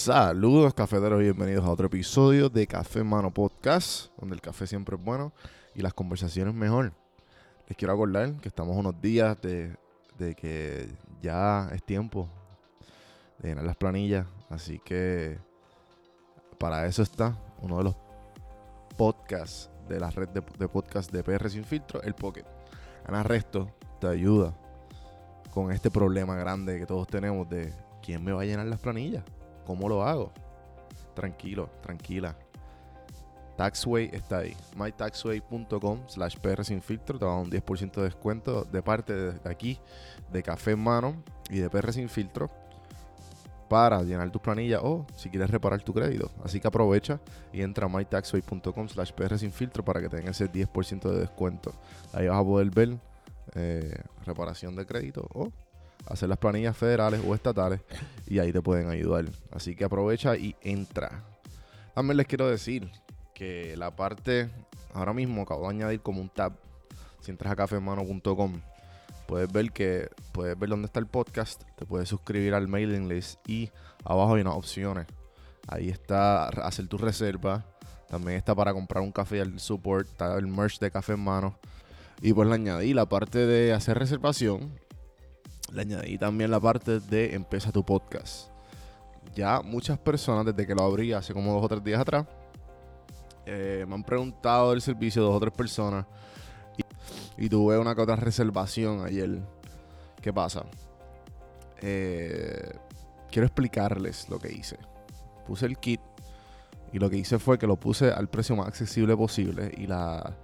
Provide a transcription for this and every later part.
Saludos cafeteros y bienvenidos a otro episodio de Café Mano Podcast, donde el café siempre es bueno y las conversaciones mejor. Les quiero acordar que estamos unos días de, de que ya es tiempo de llenar las planillas, así que para eso está uno de los podcasts de la red de, de podcast de PR Sin Filtro, el Pocket. Ana Resto te ayuda con este problema grande que todos tenemos de quién me va a llenar las planillas. ¿Cómo lo hago? Tranquilo, tranquila. Taxway está ahí. mytaxway.com slash PR sin filtro. Te va a dar un 10% de descuento de parte de aquí, de Café en Mano y de PR sin filtro para llenar tus planillas o si quieres reparar tu crédito. Así que aprovecha y entra a mytaxway.com slash PR sin filtro para que tengas ese 10% de descuento. Ahí vas a poder ver eh, reparación de crédito o hacer las planillas federales o estatales y ahí te pueden ayudar. Así que aprovecha y entra. También les quiero decir que la parte, ahora mismo acabo de añadir como un tab. Si entras a cafemano.com, puedes ver que puedes ver dónde está el podcast, te puedes suscribir al mailing list y abajo hay unas opciones. Ahí está hacer tu reserva. También está para comprar un café al support, está el merch de café en mano. Y pues le añadí la parte de hacer reservación le añadí también la parte de empieza tu podcast. Ya muchas personas, desde que lo abrí hace como dos o tres días atrás, eh, me han preguntado del servicio dos o tres personas. Y, tuve una que otra reservación ayer. ¿Qué pasa? Eh, quiero explicarles lo que hice. Puse el kit y lo que hice fue que lo puse al precio más accesible posible y la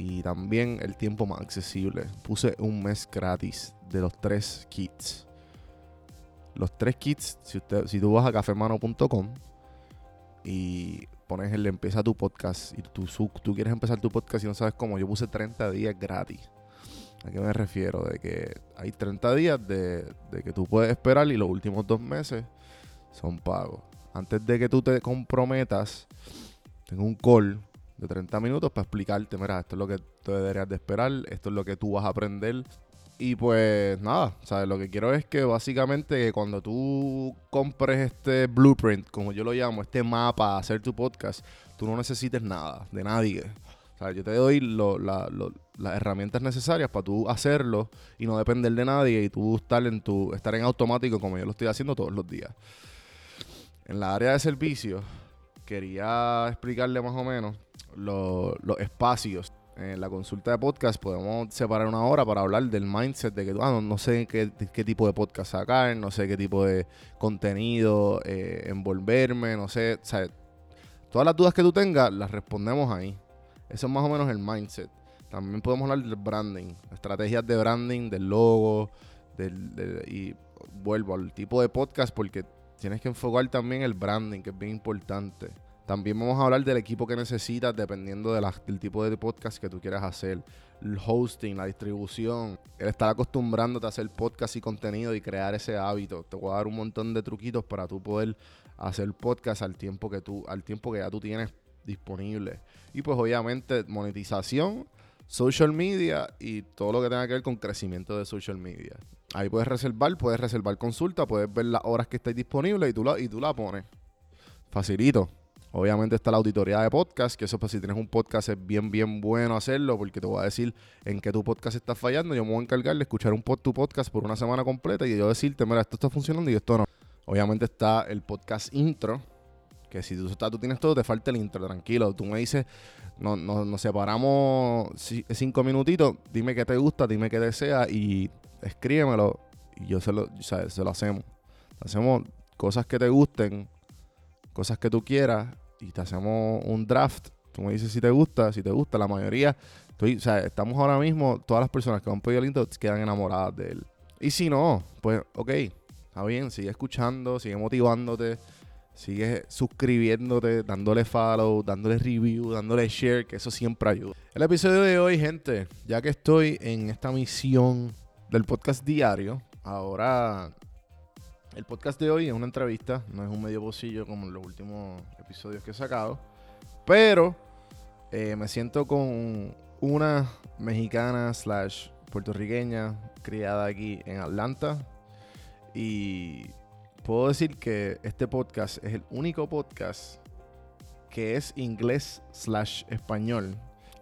y también el tiempo más accesible. Puse un mes gratis de los tres kits. Los tres kits, si, usted, si tú vas a cafemano.com y pones el empieza tu podcast y tú, tú quieres empezar tu podcast y no sabes cómo, yo puse 30 días gratis. ¿A qué me refiero? De que hay 30 días de, de que tú puedes esperar y los últimos dos meses son pagos. Antes de que tú te comprometas, tengo un call de 30 minutos para explicarte, mira, esto es lo que tú deberías de esperar, esto es lo que tú vas a aprender. Y pues nada, ¿sabes? Lo que quiero es que básicamente cuando tú compres este blueprint, como yo lo llamo, este mapa hacer tu podcast, tú no necesites nada de nadie. Sea, yo te doy las herramientas necesarias para tú hacerlo y no depender de nadie y tú estar en tu estar en automático como yo lo estoy haciendo todos los días. En la área de servicio quería explicarle más o menos los, espacios. En la consulta de podcast podemos separar una hora para hablar del mindset de que ah, no, sé qué, qué, tipo de podcast sacar, no sé qué tipo de contenido eh, envolverme, no sé. Todas las dudas que tú tengas las respondemos ahí. Eso es más o menos el mindset. También podemos hablar del branding, estrategias de branding, del logo, del, y vuelvo al tipo de podcast porque tienes que enfocar también el branding, que es bien importante. También vamos a hablar del equipo que necesitas dependiendo del tipo de podcast que tú quieras hacer. El hosting, la distribución, el estar acostumbrándote a hacer podcast y contenido y crear ese hábito. Te voy a dar un montón de truquitos para tú poder hacer podcast al tiempo que tú, al tiempo que ya tú tienes disponible. Y pues obviamente monetización, social media y todo lo que tenga que ver con crecimiento de social media. Ahí puedes reservar, puedes reservar consulta, puedes ver las horas que estés disponible y tú la, y tú la pones. Facilito. Obviamente está la auditoría de podcast, que eso pues si tienes un podcast es bien, bien bueno hacerlo, porque te voy a decir en qué tu podcast está fallando. Yo me voy a encargar de escuchar un tu podcast por una semana completa y yo decirte, mira, esto está funcionando y esto no. Obviamente está el podcast intro, que si tú, tú tienes todo, te falta el intro, tranquilo. Tú me dices, no, nos separamos cinco minutitos, dime qué te gusta, dime qué deseas y escríbemelo y yo se lo, se lo hacemos. Hacemos cosas que te gusten, cosas que tú quieras y te hacemos un draft. Tú me dices si te gusta, si te gusta. La mayoría, estoy, o sea, estamos ahora mismo, todas las personas que han pedido el intro quedan enamoradas de él. Y si no, pues, ok, está bien, sigue escuchando, sigue motivándote, sigue suscribiéndote, dándole follow, dándole review, dándole share, que eso siempre ayuda. El episodio de hoy, gente, ya que estoy en esta misión del podcast diario, ahora el podcast de hoy es una entrevista, no es un medio bolsillo como en los últimos episodios que he sacado. Pero eh, me siento con una mexicana slash puertorriqueña criada aquí en Atlanta. Y puedo decir que este podcast es el único podcast que es inglés slash español.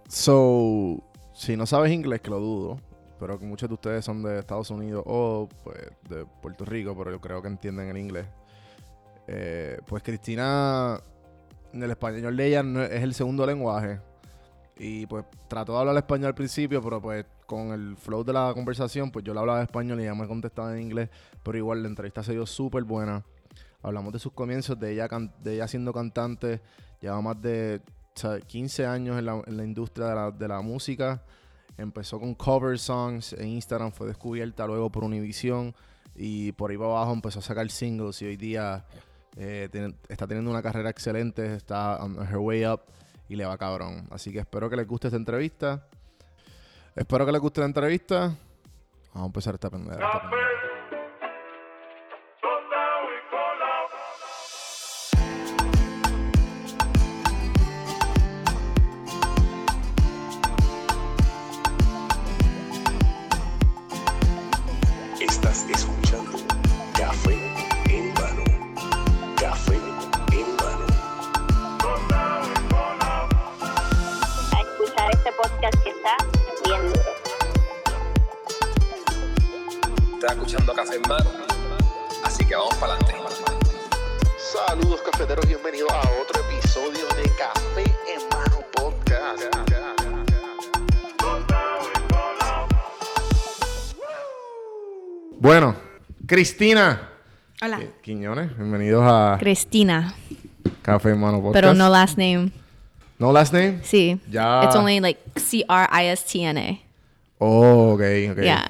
So, si no sabes inglés, que lo dudo, pero que muchos de ustedes son de Estados Unidos o pues, de Puerto Rico, pero yo creo que entienden el inglés. Eh, pues Cristina, en el español ella es el segundo lenguaje. Y pues trató de hablar español al principio, pero pues con el flow de la conversación, pues yo le hablaba español y ella me contestaba en inglés. Pero igual la entrevista se dio súper buena. Hablamos de sus comienzos, de ella, de ella siendo cantante. Lleva más de o sea, 15 años en la, industria de la música. Empezó con cover songs en Instagram, fue descubierta luego por Univision. Y por ahí para abajo empezó a sacar singles y hoy día eh, tiene- está teniendo una carrera excelente, está on her way up y le va cabrón. Así que espero que les guste esta entrevista. Espero que les guste la entrevista. Vamos a empezar esta pendeja. Café en Mano. Así que vamos para adelante. Saludos cafeteros, bienvenidos a otro episodio de Café en Mano Podcast. Bueno, Cristina Hola. eh, Quiñones, bienvenidos a Cristina. Café en Mano Podcast. Pero no last name. No last name. Sí. Ya. It's only like C R I S T N A. Oh, ok, ok. Yeah.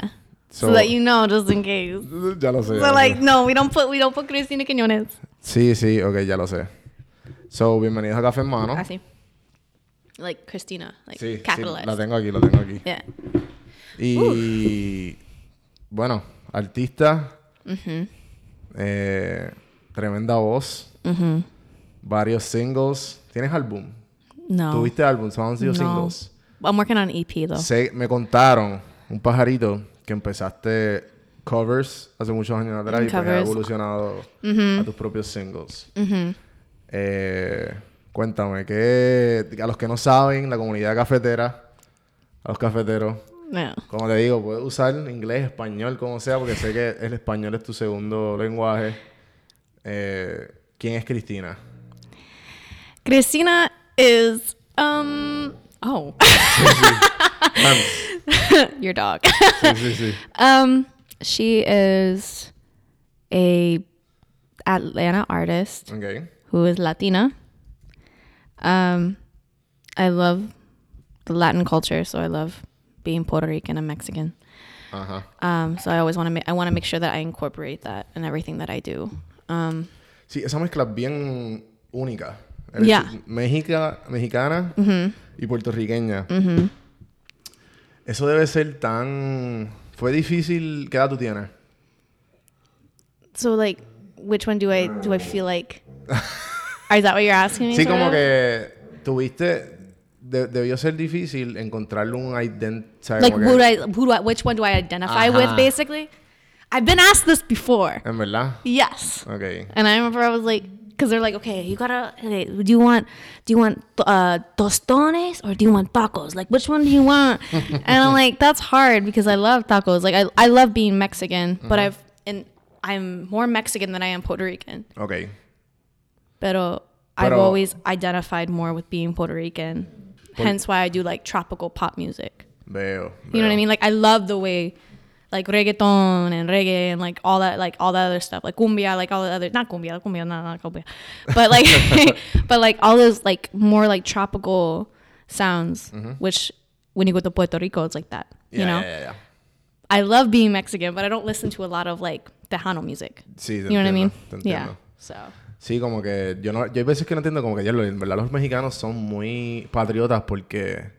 So, So- that you know, just in case. Ya lo sé. So like, no, we don't put we don't put Cristina Quiñones. Sí, sí, ok, ya lo sé. So, bienvenidos a Café en Mano. Así. Like Christina, like Sí, sí, capitalized. la tengo aquí, la tengo aquí. Yeah. Y bueno, artista, eh, tremenda voz, varios singles. ¿Tienes álbum? No. ¿Tuviste álbum? ¿Son han sido No. singles? I'm working on EP though. Me contaron, un pajarito, que empezaste covers hace muchos años atrás y pues has evolucionado a tus propios singles. Eh, cuéntame, que a los que no saben, la comunidad cafetera, a los cafeteros, como te digo, puedes usar inglés, español, como sea, porque sé que el español es tu segundo lenguaje. Eh, ¿Quién es Cristina? Cristina is um oh. your dog. Sí, sí, sí. Um, she is a Atlanta artist Ok. who is Latina. Um, I love the Latin culture, so I love being Puerto Rican and Mexican. Ajá. Um, so I always want to make I want to make sure that I incorporate that in everything that I do. Um, Sí, esa mezcla es bien única. Eres Yeah. Mexica, mexicana y puertorriqueña. Eso debe ser tan... Fue difícil... ¿Qué edad tú tienes? so like, which one do I do I feel like? is that what you're asking me? Sí, como of? que tuviste... de- debió ser difícil encontrarle un identity. like who do I who do I which one do I identify with Ajá. basically? I've been asked this before. En verdad. Yes. Ok. And I remember I was like, because they're like, okay, you gotta, okay, do you want, do you want uh, tostones or do you want tacos? Like, which one do you want? and I'm like, that's hard because I love tacos. Like, I, I love being Mexican, but I've, and I'm more Mexican than I am Puerto Rican. Ok. Pero, I've always identified more with being Puerto Rican. Hence why I do like tropical pop music. Veo. You know what I mean? Like I love the way like reggaeton and reggae and like all that like all that other stuff. Like cumbia, like all the other not cumbia, cumbia, not, not cumbia. But like but like all those like more like tropical sounds, mm-hmm. which when you go to Puerto Rico it's like that. Yeah, you know? yeah, yeah, yeah. I love being Mexican, but I don't listen to a lot of like Tejano music. Sí, You know what I mean? Yeah. So Sí, como que yo no, yo hay veces que no entiendo como que ya lo, en verdad los mexicanos son muy patriotas porque,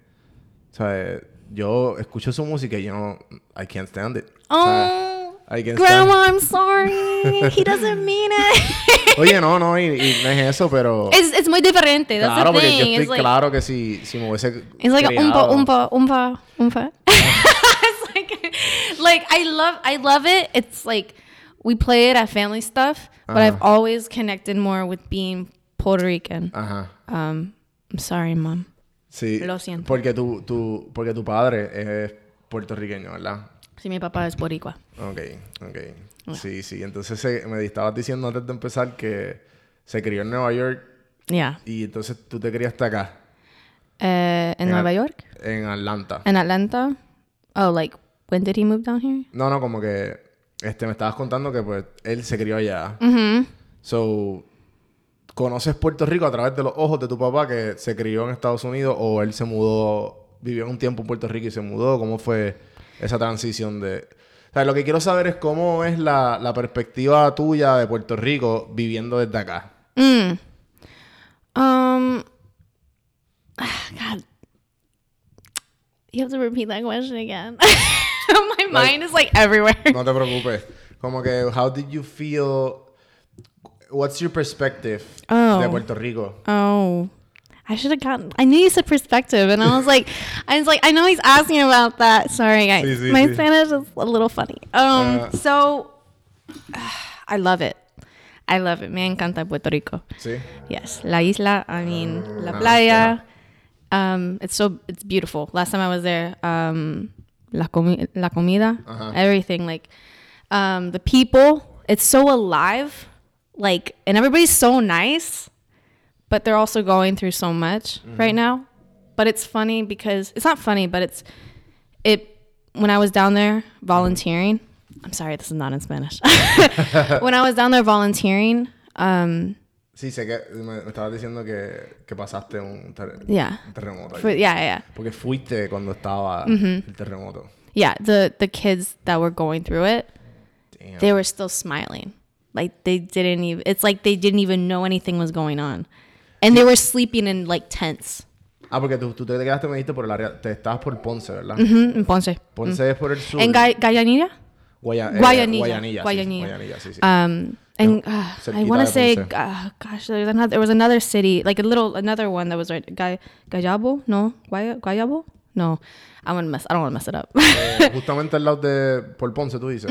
¿sabes? Yo escucho su música y yo no, I can't stand it. Oh I can't Grandma, I'm sorry. He doesn't mean it. stand- Oye, no, no, y, y no es eso, pero it's, it's muy diferente. That's claro, the porque thing. yo estoy it's like, claro que si, si me hubiese It's like umpa, umpa, umpa, umpa. it's like, like I love, I love it. It's like we play it at family stuff, but Uh-huh. I've always connected more with being Puerto Rican. Ajá. I'm sorry, mom. Sí. Lo siento. Porque tu, tu, porque tu padre es puertorriqueño, ¿verdad? Sí, mi papá es boricua. Ok, ok. Sí, sí. Entonces eh, me estabas diciendo antes de empezar que se crió en Nueva York Yeah. y entonces tú te criaste acá, Uh, in En Nueva York? en Atlanta. In Atlanta? Oh, like, when did he move down here? No, no, como que este, me estabas contando que pues él se crió allá. Mm-hmm. So, ¿conoces Puerto Rico a través de los ojos de tu papá que se crió en Estados Unidos o él se mudó, vivió un tiempo en Puerto Rico y se mudó? ¿Cómo fue esa transición de...? O sea, lo que quiero saber es cómo es la, la perspectiva tuya de Puerto Rico viviendo desde acá. Mm. Um, God. You have to repeat that question again. My mind is like everywhere. No te preocupes. Como que, how did you feel... What's your perspective Oh. de Puerto Rico? Oh. I should have gotten. I knew you said perspective, and I was like, I was like, I know he's asking about that. Sorry, guys. Sí, sí, My sí. Spanish is a little funny. Um, Uh. so I love it. I love it. Me encanta Puerto Rico. Sí. Yes, la isla. I mean, la Ah, playa. Um, it's so it's beautiful. Last time I was there, um, la comi- la comida, Uh-huh. everything like, um, the people. It's so alive, like, and everybody's so nice, but they're also going through so much Mm-hmm. right now. But it's funny because it's not funny, but it's it. When I was down there volunteering, I'm sorry, this is not in Spanish. when I was down there volunteering, um, Sí, sé que me, me estabas diciendo que, que pasaste un, ter- yeah. un terremoto. For, yeah, yeah, Porque fuiste cuando estaba el terremoto. yeah. The the kids that were going through it, Damn. they were still smiling, like they didn't even. It's like they didn't even know anything was going on, and they were sleeping in like tents. Ah, porque tú, tú te quedaste, me dijiste por el área. Te estabas por Ponce, ¿verdad? Mm, in Ponce. Ponce es por el sur. En Guayanilla? Guaya- eh, Guayanilla. Guayanilla. sí, Guayanilla. Guayanilla, sí, sí. Um, and uh, I cerquita want to de say, Ponce. uh, gosh, there's another, there was another city, like a little, another one that was right. Gay, Gayabo? No, Guaya, Guayabo? No, I'm gonna mess. I don't want to mess it up. Eh, justamente al lado de... Por Ponce, tú dices.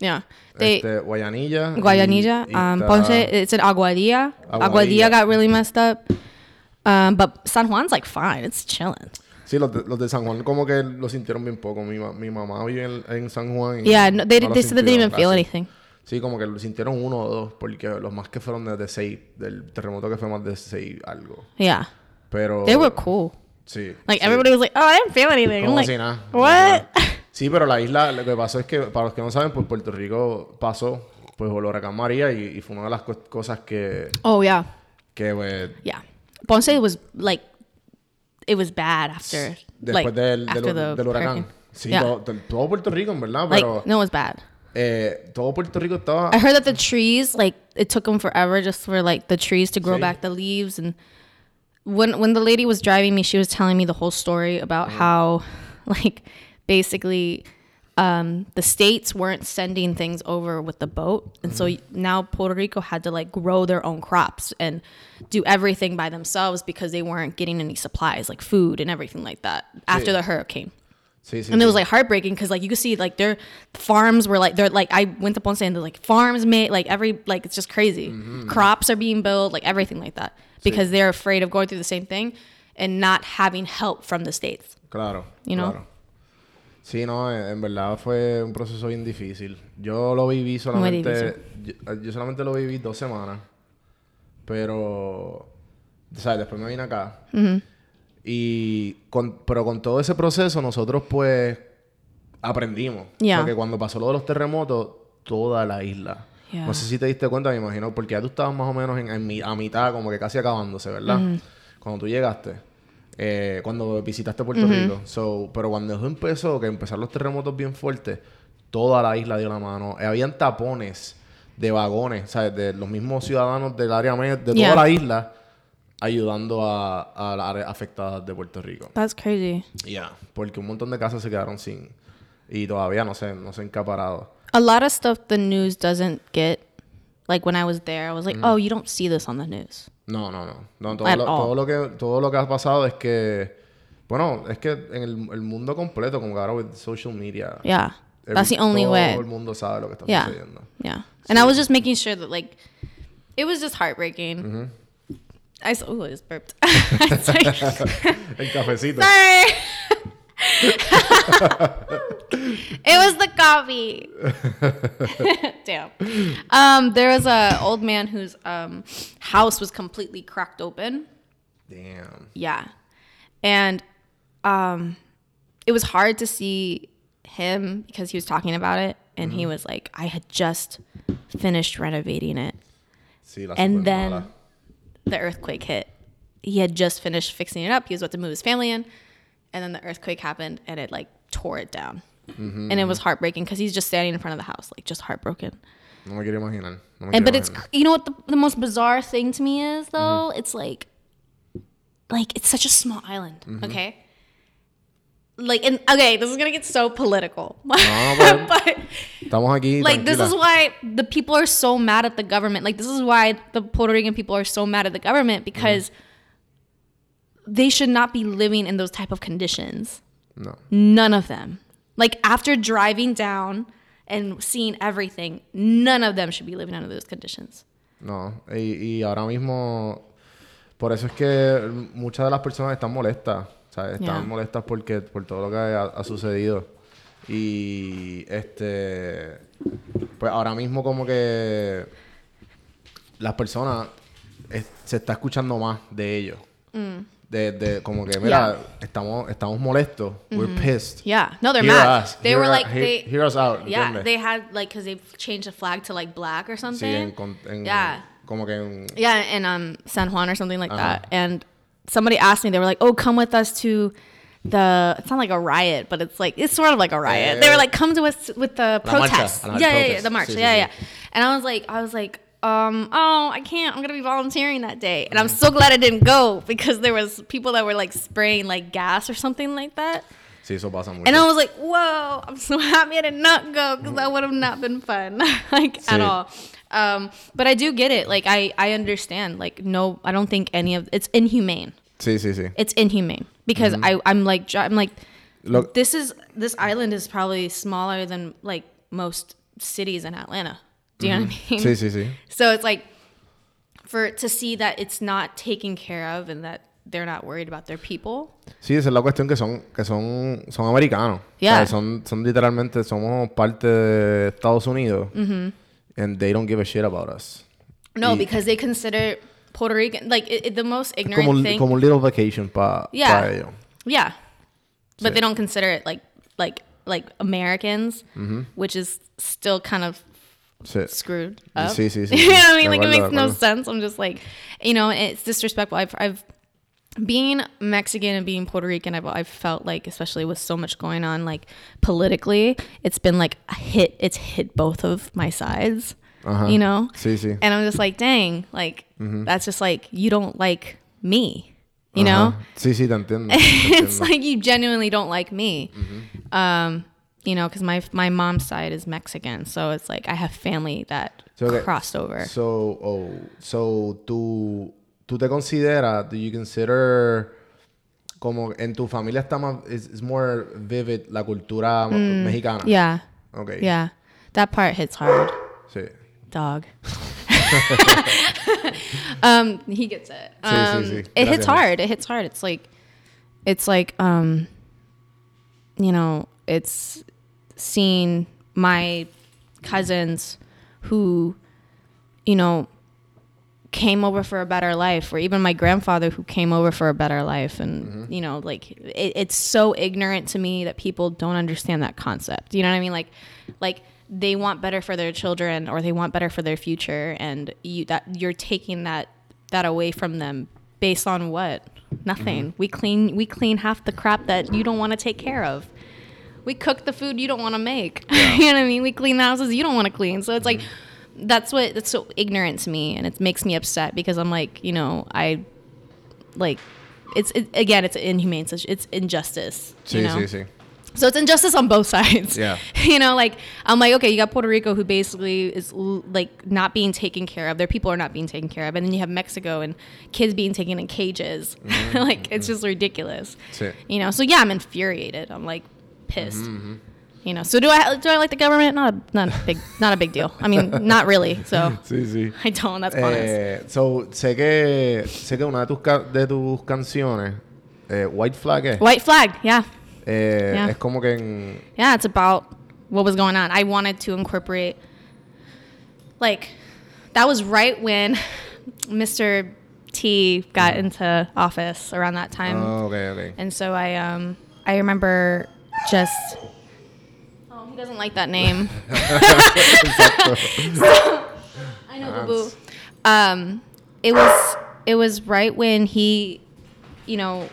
Yeah, they Este, Guayanilla. Guayanilla, y um, Ponce. It's in Aguadilla. Aguadilla. Aguadilla got really messed up. Um, but San Juan's like fine. It's chilling. Sí, los de, los de San Juan como que lo sintieron bien poco. Mi, mi mamá vive en, en San Juan. y Yeah, no, they, no they said they didn't even feel anything. Sí, como que lo sintieron uno o dos. Porque los más que fueron de 6. Del terremoto que fue más de 6 algo. Yeah, Pero... they were cool. Sí. Like sí. everybody was like, "Oh, I didn't feel anything." I'm Como like, si nada. como "What?" Sí, pero la isla, lo que pasó es que, para los que no saben, pues Puerto Rico pasó, pues, el huracán María y, y fue una de las co- cosas que, oh yeah. que pues, Yeah. Ponce was like it was bad after después like del, del, after the del huracán. hurricane. Sí, Yeah. todo, del- todo Puerto Rico, en verdad, Like pero no, it was bad. eh, todo Puerto Rico estaba... I heard that the trees like it took them forever just for like the trees to grow Sí. back the leaves and when when the lady was driving me she was telling me the whole story about how like basically um, the states weren't sending things over with the boat and so now Puerto Rico had to like grow their own crops and do everything by themselves because they weren't getting any supplies like food and everything like that after the hurricane and it was like heartbreaking because like you could see like their farms were like they're like I went to Ponce and they're like farms made like every like it's just crazy. Mm-hmm. Crops are being built like everything like that because they're afraid of going through the same thing and not having help from the states. Claro, You know? claro. Sí, no, en en verdad fue un proceso bien difícil. Yo lo viví solamente... Yo, yo solamente lo viví dos semanas. Pero... ¿Sabes? Después me vine acá. Y... Con, pero con todo ese proceso nosotros pues... Aprendimos. Yeah. Porque cuando pasó lo de los terremotos, toda la isla... Yeah. No sé si te diste cuenta, me imagino, porque ya tú estabas más o menos en, en mi- a mitad, como que casi acabándose, ¿verdad? Cuando tú llegaste, eh, cuando visitaste Puerto Rico. So, pero cuando eso empezó, que empezaron los terremotos bien fuertes, toda la isla dio la mano. Eh, habían tapones de vagones, ¿sabes? De los mismos ciudadanos del área de Yeah. toda la isla, ayudando a, a las áreas afectadas de Puerto Rico. That's crazy. Ya, porque un montón de casas se quedaron sin... Y todavía no se, no se han caparado. A lot of stuff the news doesn't get. Like when I was there, I was like, Mm. oh, you don't see this on the news. No, no, no. no todo, At lo, all. todo, lo que, todo lo que ha pasado es que... Bueno, es que en el, el mundo completo, como que ahora with social media, Yeah. That's the only todo way. el mundo sabe lo que está Yeah. sucediendo. Yeah. And I was just making sure that like it was just heartbreaking. I s- ooh, I just burped. Sorry. El cafecito. Sorry. it was the coffee. Damn. Um, there was a old man whose um, house was completely cracked open. Damn. Yeah. And um it was hard to see him because he was talking about it and he was like I had just finished renovating it Sí, and then mala. the earthquake hit. He had just finished fixing it up. He was about to move his family in and then the earthquake happened and it like tore it down. Mm-hmm. And it was heartbreaking because he's just standing in front of the house like just heartbroken. No me quiero imaginar. No me And but it's you know what the, the most bizarre thing to me is though? Mm-hmm. It's like like it's such a small island, Mm-hmm. okay? Like and okay, this is gonna get so political. but- but aquí. like this is why the people are so mad at the government. Like this is why the Puerto Rican people are so mad at the government because they should not be living in those type of conditions. No. None of them. Like after driving down and seeing everything, none of them should be living under those conditions. No, y, y ahora mismo, por eso es que muchas de las personas están molestas, ¿sabes? Están Yeah. molestas porque, por todo lo que ha, ha sucedido. Y, este, pues ahora mismo como que las personas, es- se está escuchando más de ellos. De, de, como que, mira, estamos, estamos molestos. We're pissed. Yeah. No, they're Hear mad. us. They Hear were us- like they hear us out, Yeah, ¿entiendes? they had like cuz they've changed the flag to like black or Sí, something. en, en- Yeah. como que en, Yeah, in um San Juan or something like Uh-huh. that. And somebody asked me, they were like, "Oh, come with us to the." It's not like a riot, but it's like it's sort of like a riot. they were like, "Come to us with the protest." Ah, Yeah, yeah, yeah, the march. Sí, sí, yeah, sí. yeah. And I was like, I was like, um, oh, I can't. I'm gonna be volunteering that day, and I'm so glad I didn't go because there was people that were like spraying like gas or something like that. sí, eso pasa mucho. And I was like, whoa, I'm so happy I did not go because that would have not been fun, like at all. Um, but I do get it. Like I, I understand. Like no, I don't think any of it's inhumane. Sí, sí, sí. It's inhumane because I, I'm like, I'm like, Look- this is this island is probably smaller than like most cities in Atlanta. Do you know what I mean? Sí, sí, sí. So it's like for to see that it's not taken care of and that they're not worried about their people. Sí, esa es la cuestión que son, que son, son americanos. Yeah. O sea, son, son literalmente, somos parte de Estados Unidos. Mm-hmm. And they don't give a shit about us. No, Y- because they consider Puerto Rican like it, it- the most ignorant Como, thing. como little vacation para Yeah. ellos. yeah, but Sí. they don't consider it like like like Americans, Mm-hmm. which is still kind of Screwed up. Sí, sí, sí. you know what I mean? Like it makes no sense. I'm just like, you know, it's disrespectful. I've I've being Mexican and being Puerto Rican, I've, I've felt like, especially with so much going on, like politically, it's been like a hit. It's hit both of my sides, Ajá. you know? Sí, sí. And I'm just like, dang, like Mm-hmm. that's just like you don't like me, you know? Ajá. Sí, sí, te entiendo. it's like you genuinely don't like me. Mm-hmm. Um, you know, because my my mom's side is Mexican, so it's like I have family that So, okay. crossed over. So, oh, so tú, tú te consideras, do you consider como en tu familia está más, is, more vivid la cultura mexicana? Mm, yeah, Okay. yeah, that part hits hard. Sí. Dog. um, he gets it. Sí, sí, Um, sí. It hits hard. It hits hard. It's like, it's like, um, you know, it's seeing my cousins who, you know, came over for a better life, or even my grandfather who came over for a better life, and Mm-hmm. you know, like it, it's so ignorant to me that people don't understand that concept. You know what I mean? Like, like they want better for their children, or they want better for their future, and you that you're taking that that away from them based on what? Nothing. We clean we clean half the crap that you don't want to take care of we cook the food you don't want to make. you know what I mean? We clean the houses you don't want to clean. So it's like that's what that's so ignorant to me, and it makes me upset because I'm like, you know, I like it's it, again, it's inhumane. It's, it's injustice. Sí, you know? sí, sí. So it's injustice on both sides. Yeah. you know, like I'm like, okay, you got Puerto Rico who basically is l- like not being taken care of. Their people are not being taken care of, and then you have Mexico and kids being taken in cages. like it's just ridiculous. Sí. You know, so yeah, I'm infuriated. I'm like pissed. You know. So do I do I like the government? Not a, not a big not a big deal. I mean, not really. So Sí, sí. I don't. That's honest. Eh, so, sé que, sé que una de tus, de tus canciones, eh, White Flag, es, White flag. Yeah. eh, Yeah. es como que en... Yeah, it's about what was going on. I wanted to incorporate, like, that was right when Mr. T got into office around that time, Oh, ok, ok. and so I um I remember just. Oh, he doesn't like that name. I know, boo boo. Um, it was it was right when he, you know,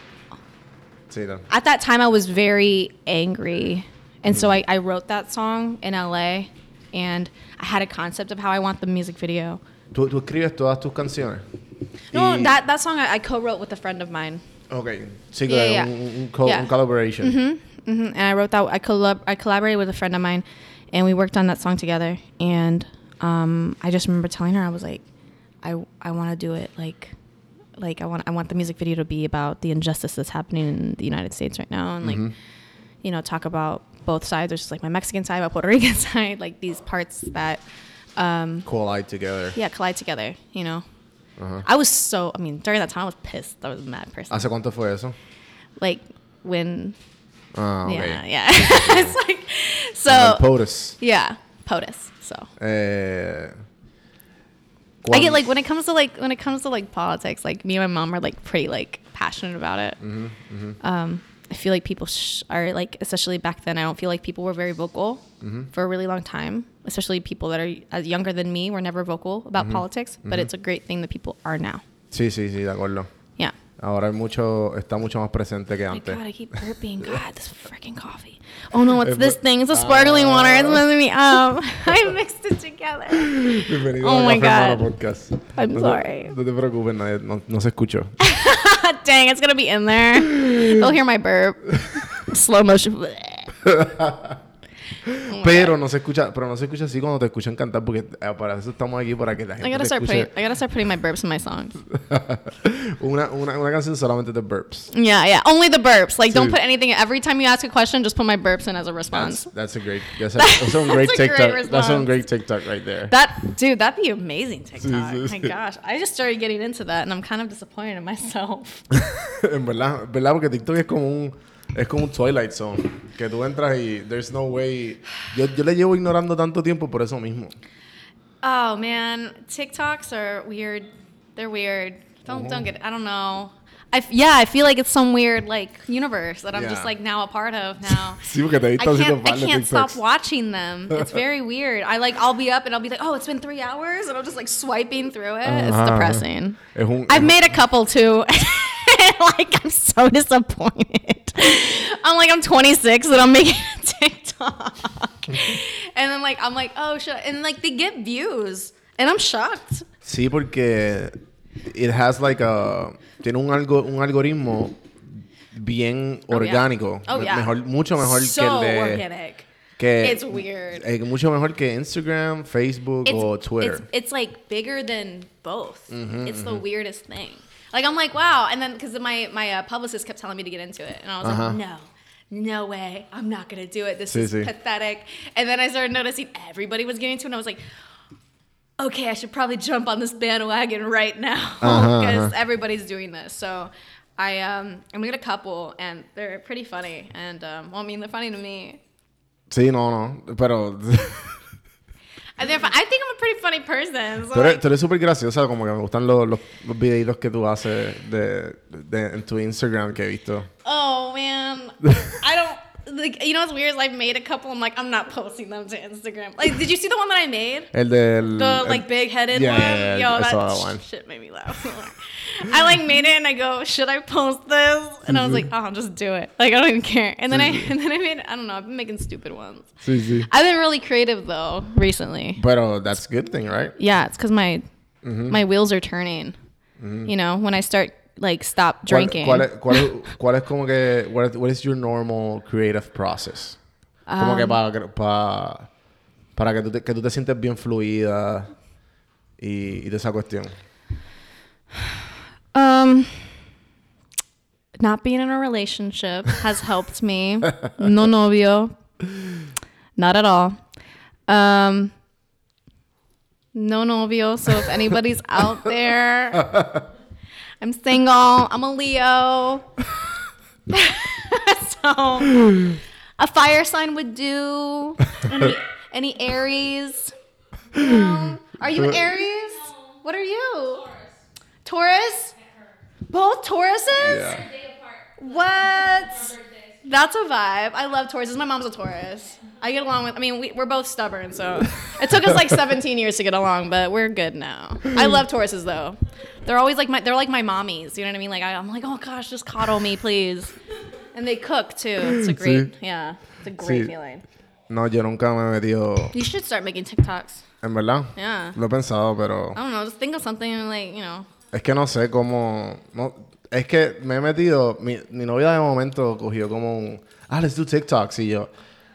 at that time I was very angry. And so I, I wrote that song in LA and I had a concept of how I want the music video. ¿Tú, tú escribes todas tus canciones? No, Y- that, that song I, I co-wrote with a friend of mine. Ok. Sí, Yeah, yeah. un, un, co- Yeah. un collaboration. Hmm And I wrote that, I, collab- I collaborated with a friend of mine and we worked on that song together. And um, I just remember telling her, I was like, I, I want to do it like, like I want, I want the music video to be about the injustice that's happening in the United States right now. And like, you know, talk about both sides, which is like my Mexican side, my Puerto Rican side, like these parts that, um, Collide together. yeah, collide together, you know. Uh-huh. I was so, I mean, during that time, I was pissed. I was a mad person. ¿Hace cuánto fue eso? Like, when, Ok. yeah, yeah. it's like, so, POTUS. yeah, POTUS. So, Eh, I get like, when it comes to like, when it comes to like politics, like me and my mom are like pretty like passionate about it. Mm-hmm, Um, I feel like people sh- are like, especially back then, I don't feel like people were very vocal Mm-hmm. for a really long time. Especially people that are as younger than me were never vocal Mm-hmm. about politics, but it's a great thing that people are now. Sí, sí, sí, de acuerdo. Ahora hay mucho, está mucho más presente que My antes. God, I keep burping. God, this freaking coffee. Oh no, what's this thing? It's a sparkling water. It's messing me up. I mixed it together. Bienvenido Oh a my Café God. Podcast. I'm no sorry. No te preocupes, nadie- no, no se escuchó. Dang, it's gonna be in there. They'll hear my burp. Slow motion. Pero no se escucha, pero no se escucha así cuando te escuchan cantar porque eh, para eso estamos aquí para que la I gente gotta te start escuche putting. I gotta start putting my burps in my songs. una, una, una canción solamente de burps. Yeah, yeah. Only the burps. Like, don't Dude. put anything. Every time you ask a question, just put my burps in as a That's, response. that's a great that's a, that's a great That's a great TikTok. that's a great TikTok right there. That dude, that'd be amazing TikTok. sí, My sí. gosh, I just started getting into that, and I'm kind of disappointed in myself. en verdad, verdad porque TikTok es como un es como un Twilight Zone que tú entras y there's no way. Yo, yo le llevo ignorando tanto tiempo por eso mismo. Oh man, TikToks are weird. They're weird. Don't don't get. I don't know. I f- yeah, I feel like it's some weird like universe that I'm Yeah. just like now a part of now. Sí, porque te I can't, I can't stop watching them. It's very weird. I like I'll be up and I'll be like, oh, it's been three hours, and I'm just like swiping through it. It's depressing. Es un, I've made a couple too. like I'm so disappointed. I'm like I'm 26 and I'm making a TikTok, and then like I'm like oh shit, and like they get views, and I'm shocked. Sí, porque it has like a tiene un algo un algoritmo bien Oh, yeah. orgánico, Oh yeah, mejor mucho mejor so que el de organic. que It's weird. eh, mucho mejor que Instagram, Facebook o Twitter. It's, it's like bigger than both. Mm-hmm, it's the weirdest thing. Like I'm like, wow, and then because my my uh, publicist kept telling me to get into it, and I was Uh-huh. like, no. No way. I'm not going to do it. This is pathetic. And then I started noticing everybody was getting into it. And I was like, okay, I should probably jump on this bandwagon right now Uh-huh, because uh-huh. everybody's doing this. So I um I made a couple and they're pretty funny. And um, well, I mean, they're funny to me. Sí, no, no, pero And they're fu- I think I'm a pretty funny person. So tú eres, súper graciosa, como que me gustan los, los, los videitos que tú haces de, de- en tu Instagram que he visto. Oh man, I don't like. You know what's weird is I made a couple. I'm like, I'm not posting them to Instagram. Like, did you see the one that I made? El del... The like big headed Yeah, one. yeah, yeah, Yo, I that, saw that one. shit made me laugh. I like made it and I go, should I post this? And I was like, oh, I'll just do it. Like I don't even care. And then I mm-hmm. and then I made I don't know. I've been making stupid ones. I've been really creative though recently. Pero oh, that's a good thing, right? Yeah, it's because my Mm-hmm. my wheels are turning. Mm-hmm. You know, when I start like stop drinking. ¿Cuál, es, cuál, es, cuál es como que... What, what is your normal creative process? Como Um, que para, para, para que, tú te, que tú te sientes bien fluida y, y de esa cuestión. Um, not being in a relationship has helped me. No novio, Not at all. Um, no novio. So if anybody's out there, I'm single. I'm a Leo. so a fire sign would do. Any, any Aries? No. Are you Aries? What are you? Taurus. Taurus? Both Tauruses? Yeah. What? That's a vibe. I love Tauruses. My mom's a Taurus. I get along with. I mean, we, we're both stubborn, so it took us like 17 years to get along, but we're good now. I love Tauruses though. They're always like my. They're like my mommies. You know what I mean? Like I, I'm like, oh gosh, just coddle me, please. And they cook too. It's a great. Sí. Yeah, it's a great Sí. feeling. No, yo nunca me he metido. You should start making TikToks. En verdad. Yeah. Lo he pensado, pero. I don't know. Just think of something and like you know. Es que no sé cómo. No, es que me he metido. Mi, mi novia de momento cogió como un. Ah, let's do TikToks. Y yo.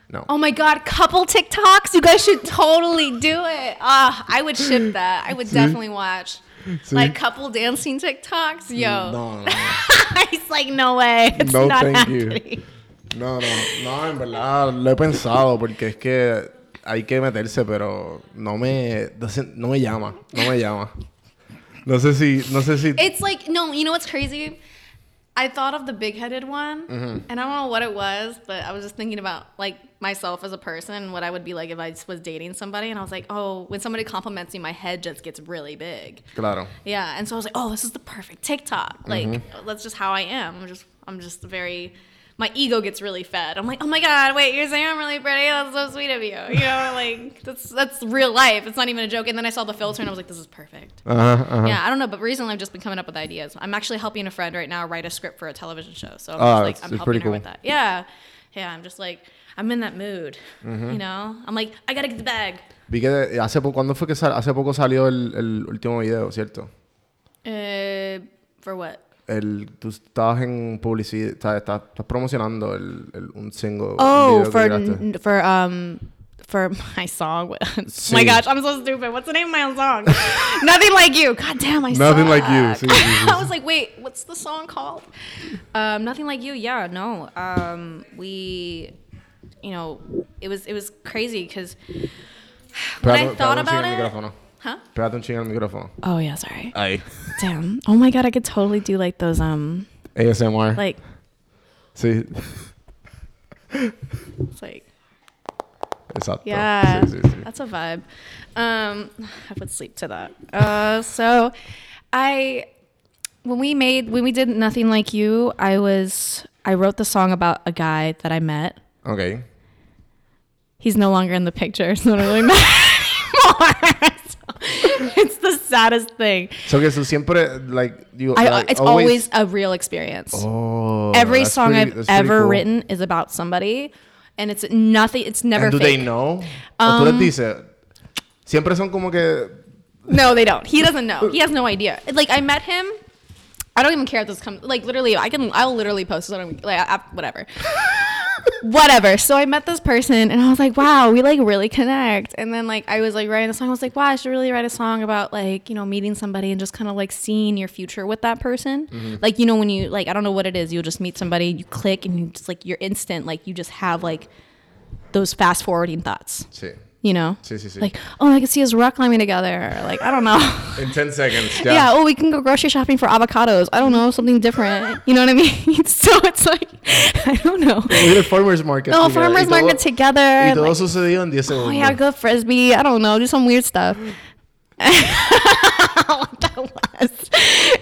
No. Oh my god, couple TikToks. You guys should totally do it. Ah, I would ship that. I would definitely watch. Like couple dancing TikToks. Yo. No, no. He's like, no way. It's No, not thank you. happening. No, no, no, en verdad lo he pensado porque es que hay que meterse, pero no me, no, no me llama, no me llama. No sé si, no sé si. It's like, no, you know what's crazy? I thought of the big headed one, Mm-hmm. and I don't know what it was, but I was just thinking about like myself as a person, and what I would be like if I was dating somebody, and I was like, oh, when somebody compliments me, my head just gets really big. Claro. Yeah, and so I was like, "Oh, this is the perfect TikTok. Like, Mm-hmm. that's just how I am. I'm just, I'm just very, my ego gets really fed. I'm like, oh my god, wait, you're saying I'm really pretty? That's so sweet of you. You know, like that's that's real life. It's not even a joke. And then I saw the filter, and I was like, this is perfect. Ajá, ajá. Yeah, I don't know, but recently I've just been coming up with ideas. I'm actually helping a friend right now write a script for a television show. So I'm Ah, just like, I'm helping pretty her cool. with that. Yeah, yeah. I'm just like, I'm in that mood. Mm-hmm. You know, I'm like, I gotta get the bag. Vi que hace poco, ¿cuándo fue que sal- hace poco salió el, el último video, cierto? Uh, for what? El, tú estabas en publicidad, estás, estás- estás promocionando el, el- un single. un Oh, video que for for um for my song. Sí. my gosh, I'm so stupid. What's the name of my own song? Nothing like you. God damn, I Nothing Like You. Sí, sí, I was like, wait, what's the song called? Um, Nothing like you. Yeah, no. Um, we, you know, it was it was crazy because when I thought un about it. Micrófono. Huh? Pégate un ching al micrófono. Oh yeah, sorry. Ahí. Damn. Oh my god, I could totally do like those um ASMR. like See it's like exacto. Yeah, Sí, sí, sí. that's a vibe. Um, I would sleep to that. Uh, so I, when we made, when we did Nothing Like You, I was, I wrote the song about a guy that I met. Ok. He's no longer in the picture, so I don't really matter anymore. So it's the saddest thing. So que tú siempre, like, you, I, like, it's always, a real experience. Oh, Every song pretty- I've ever cool. written is about somebody, and it's nothing. It's never. And do fake. they know? o tú les Um, dices, siempre son como que, No, they don't. He doesn't know. He has no idea. Like I met him. I don't even care if this comes. Like literally, I can. I'll literally post it on like I, I- whatever. Whatever. So I met this person and I was like, wow, we like really connect. And then like I was like writing the song. I was like, wow, I should really write a song about like you know meeting somebody and just kind of like seeing your future with that person. Mm-hmm. Like you know when you like I don't know what it is. You'll just meet somebody, you click, and you just like you're instant. Like you just have like those fast forwarding thoughts. sí. You know. Sí, sí, sí. Like, oh, I could see us rock climbing together. Like, I don't know. In 10 seconds, ya. Yeah. oh, we can go grocery shopping for avocados. I don't know, something different. You know what I mean? so it's like, I don't know. Ir al farmer's market. No, together. farmers Y todo- market together. Y todo like, sucedió en 10 oh yeah, go frisbee. I don't know, do some weird stuff. Mm. what that was.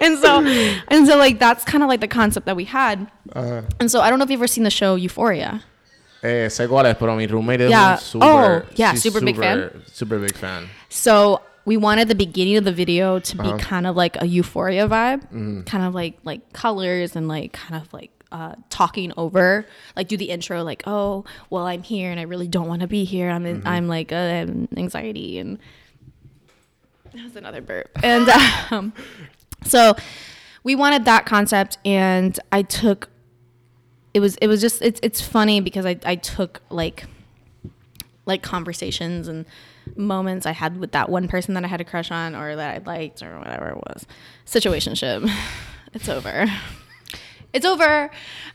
And so, and so like that's kind of like the concept that we had. Ajá. And so I don't know if you've ever seen the show Euphoria. Eh, sé cuál es, pero mi roommate es Yeah. un super, Oh, yeah, she's super big fan. Super big fan. So we wanted the beginning of the video to be Uh-huh. kind of like a euphoria vibe, Mm-hmm. kind of like like colors and like kind of like uh, talking over, like do the intro, like oh well I'm here and I really don't want to be here. I'm in, Mm-hmm. I'm like uh, anxiety and that was another burp. And um, so we wanted that concept, and I took. It was it was just it's it's funny because I I took like like conversations and moments I had with that one person that I had a crush on or that I liked or whatever it was. Situationship. It's over. It's over.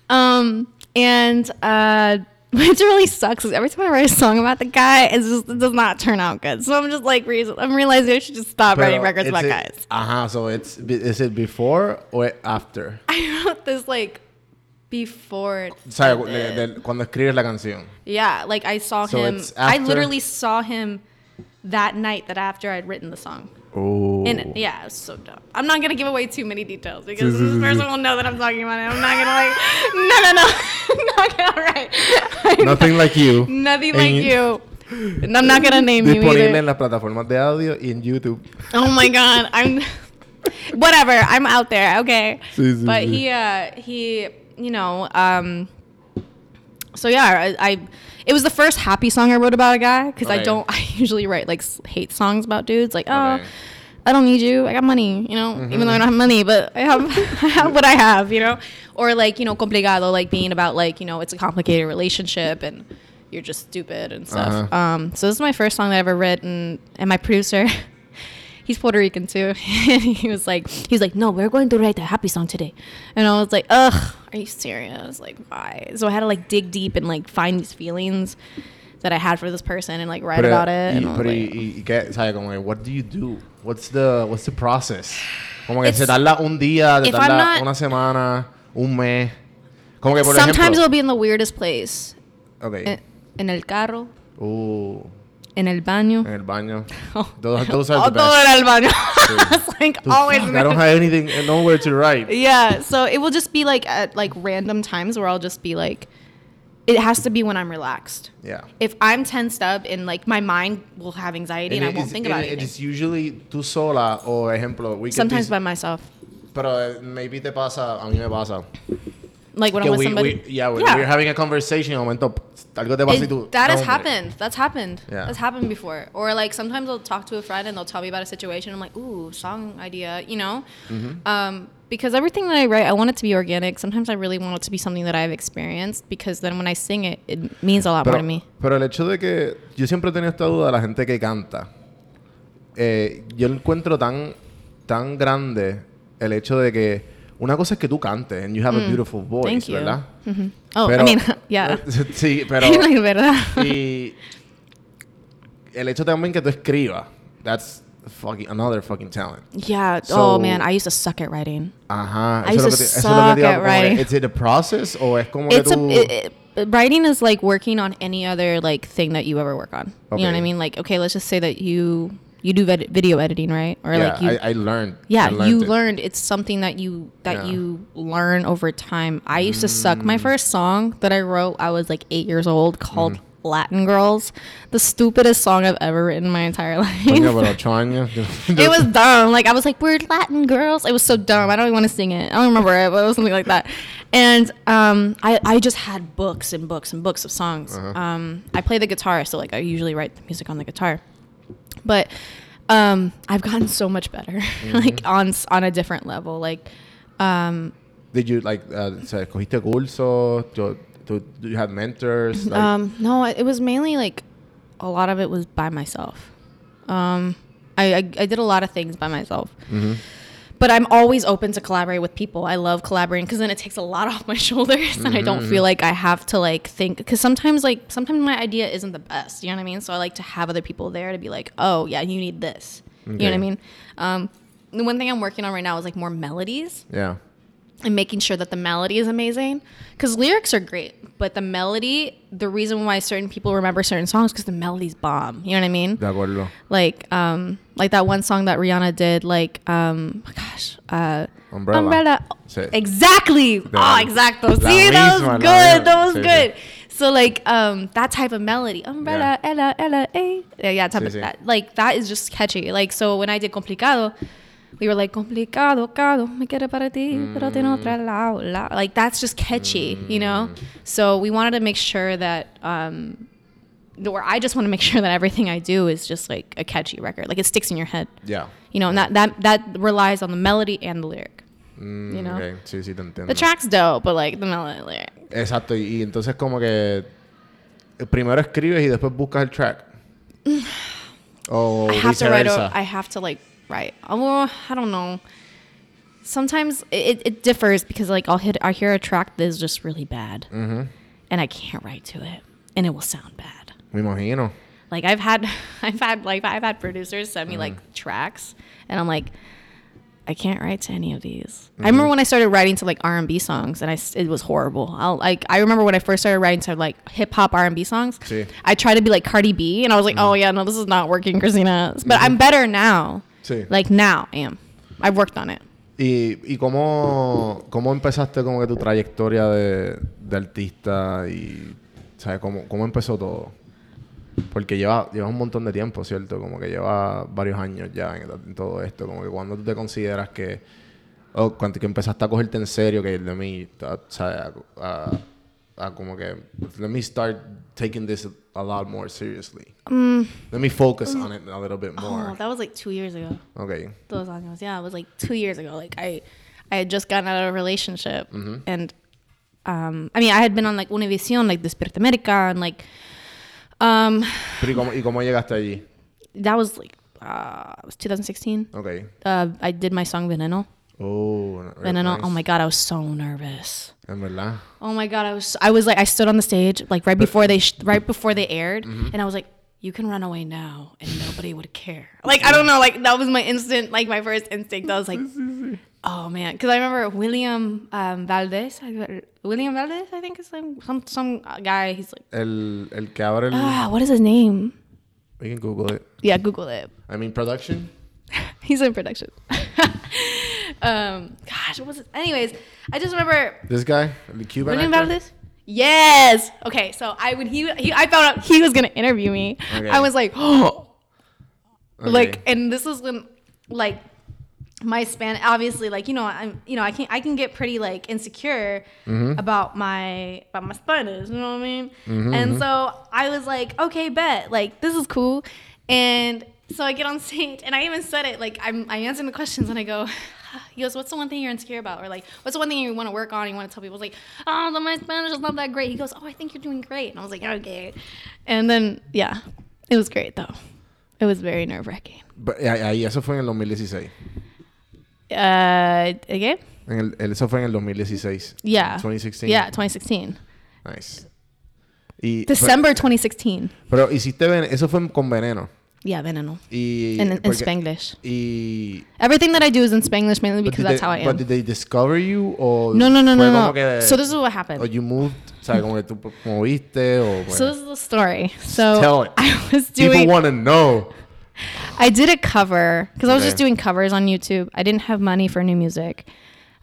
Um and uh which really sucks. 'cause every time I write a song about the guy, it's just it does not turn out good. So I'm just like, I'm realizing I should just stop writing records about it- guys. Ajá, so it's is it before or after? I wrote this like before. I de- de- cuando escribes la canción. Yeah, like I saw So him. I literally saw him that night that after I'd written the song. Oh. And yeah, it was so dumb. I'm not gonna give away too many details because this person will know that I'm talking about it. I'm not gonna like, no, no, no, not gonna write. Nothing like you. Nothing like you. And I'm not gonna name you Disponible en las plataformas de audio y en YouTube. Oh my god, I'm. Whatever, I'm out there. Okay. Sí, sí, but sí. he, uh, he, you know, um. So yeah, I, I, it was the first happy song I wrote about a guy because I don't. I usually write like hate songs about dudes. Like, oh. I don't need you. I got money. You know, even though I don't have money, but I have, I have what I have. You know, or like you know, complicado, like being about like you know, it's a complicated relationship and you're just stupid and stuff. Uh-huh. Um, so this is my first song that I ever written, and my producer. He's Puerto Rican too. and he was like, he was like, no, we're going to write a happy song today. And I was like, ugh, are you serious? Like, why? So I had to like dig deep and like find these feelings that I had for this person and like write about it. y, And I was pero like- y, y, qué, ¿sabes? Como what do you do? What's the, what's the process? Como que se tarda un día, se tarda not- una semana, un mes. Como que, por Sometimes ejemplo... it'll be in the weirdest place. Ok. En, en el carro, Uh, en el baño. en el baño. Oh, Those, those are oh, the todo best. en el baño. it's like always. I don't have anything, nowhere to write. Yeah, so it will just be like at like random times where I'll just be like, it has to be when I'm relaxed. Yeah. If I'm tensed up and like my mind will have anxiety and, I won't is- think about it- It's usually tú sola o ejemplo. We Sometimes by myself, Pero eh, maybe te pasa, a mí me pasa. Like when I'm with we, somebody. we, yeah, we- we're having a conversation, momento algo te pasa y tú. that has happened. That's happened. Yeah. That's happened before. Or like sometimes I'll talk to a friend and they'll tell me about a situation. I'm like, ooh, song idea, you know? Mm-hmm. Um, because everything that I write, I want it to be organic. Sometimes I really want it to be something that I've experienced because then when I sing it, it means a lot more to me. pero el hecho de que yo siempre he tenido esta duda de la gente que canta. Eh, yo encuentro tan, tan grande el hecho de que una cosa es que tú cantes and you have a beautiful voice, Mm. Thank you. ¿verdad? Oh, Pero- I mean, yeah. sí, pero like, ¿verdad? y el hecho también que tú escribas, that's fucking another fucking talent. Yeah. So- oh man, I used to suck at writing. Ajá. I used to suck at writing. ¿Is it a process o es como It's que a tú... it, it- writing is like working on any other like thing that you ever work on. You know what I Okay. mean? Like okay, let's just say that you you do vid- video editing, right? Or yeah, like you I, I learned. yeah, I learned you it. learned it's something that you that Yeah. Mm. you learn over time. I used to suck. My first song that I wrote, I was like 8 years old called Mm-hmm. Latin Girls. The stupidest song I've ever written in my entire life. Coño, pero ocho años. it was dumb. Like I was like, we're Latin girls. It was so dumb. I don't even want to sing it. I don't remember it, but it was something like that. And um, I, I just had books and books and books of songs. Um, I play the guitar, so like I usually write the music on the guitar. But um, I've gotten so much better, like on on a different level. Like um, Did you like, uh, o sea, cogiste cursos? Yo, tú, you have mentors? Like, um, no, it was mainly like a lot of it was by myself. Um, I, I I did a lot of things by myself. But I'm always open to collaborate with people. I love collaborating because then it takes a lot off my shoulders, and I don't feel like I have to like think. Because sometimes, like sometimes my idea isn't the best. You know what I mean? So I like to have other people there to be like, oh yeah, you need this. You know what I mean? Um, the one thing I'm working on right now is like more melodies yeah. And making sure that the melody is amazing because lyrics are great but the melody the reason why certain people remember certain songs because the melody's bomb you know what i mean De acuerdo. like um like that one song that rihanna did like um gosh uh Umbrella. Sí. exactly oh exacto see that was good that was Sí, sí. good so like um that type of melody umbrella ella ella eh yeah, yeah type Sí, of sí. that like that is just catchy like so when i did complicado we were like complicado, cado, me quiere para ti, pero tiene Mm. otra lado, la. Like that's just catchy, you know. So we wanted to make sure that, um, or I just want to make sure that everything I do is just like a catchy record, like it sticks in your head, Yeah. you know. And that that that relies on the melody and the lyric. Mm, You know? ok. Sí, sí, te entiendo. The track's dope, but like the melody, and lyric. Exacto. Y, y entonces como que primero escribes y después buscas el track. o I have to write. A, I have to like write. Oh, well, I don't know. Sometimes it, it differs because like I'll hit I hear a track that is just really bad, Mm-hmm. and I can't write to it, and it will sound bad. Me imagino. Like I've had, I've had like I've had producers send me Mm. like tracks, and I'm like, I can't write to any of these. Mm-hmm. I remember when I started writing to like R and B songs, and I it was horrible. I'll like I remember when I first started writing to like hip hop R and B songs. Sí. I tried to be like Cardi B, and I was like, oh yeah, no, this is not working, Christina. But I'm better now. Sí. Like now, I am. I've worked on it. ¿Y, y cómo, cómo empezaste como que tu trayectoria de, de artista y, ¿sabes? ¿Cómo, cómo empezó todo? Porque lleva, lleva un montón de tiempo, ¿cierto? Como que lleva varios años ya en, en todo esto. Como que cuando tú te consideras que... O cuando que empezaste a cogerte en serio, que de mí, ¿sabes? A, a- a como que... Let me start taking this a lot more seriously. Let me focus on it a little bit more. Oh, that was like two years ago. Okay. Those años. Yeah, it was like two years ago. Like I, I had just gotten out of a relationship, and um, I mean, I had been on like Univision, like Despierta America, and like, um, Pero ¿y cómo, ¿y cómo llegaste allí? that was like, uh, it was 2016. Okay. Uh, I did my song Veneno. Oh, Veneno. nice. Oh my god, I was so nervous. En verdad. Oh my god, I was I was like I stood on the stage like right before they sh- right before they aired, and I was like, "You can run away now, and nobody would care." Like I don't know, like that was my instant, like my first instinct. I was like, "Oh man," because I remember William um, Valdez, William Valdez, I think is some some some guy. He's like, El, el que abre el... ah, what is his name? We can Google it. Yeah, Google it. I mean, production? He's in production. um, gosh, what was it? Anyways, I just remember This guy? the Cuban William actor? Valdez? Yes. Okay, so I when he, he I found out he was gonna interview me. Okay. I was like, oh, Okay. like, and this was when, like, my span obviously like you know I'm you know I can I can get pretty like insecure Mm-hmm. about my about my Spanish you know what I mean and so I was like okay bet like this is cool and so I get on stage and I even said it like I'm I answering the questions and I go he goes what's the one thing you're insecure about or like what's the one thing you want to work on you want to tell people like oh the- my Spanish is not that great he goes oh I think you're doing great and I was like okay and then yeah it was great though it was very nerve wracking ahí, eso fue en el 2016. uh again En el, eso fue en el 2016. Yeah. 2016. Yeah, 2016. Nice. Y, December 2016. Pero, pero hiciste eso fue con veneno. Yeah, veneno. Y, In, in porque- Spanglish. Y. Everything that I do is in Spanglish mainly because that's they- how I am. But did they discover you? O No, no, no, no, no. que- So this is what happened. you moved, ¿sabes? Como que tú moviste o... So this is the story. So Tell it. I was People want to know. I did a cover because I was Okay. just doing covers on YouTube. I didn't have money for new music.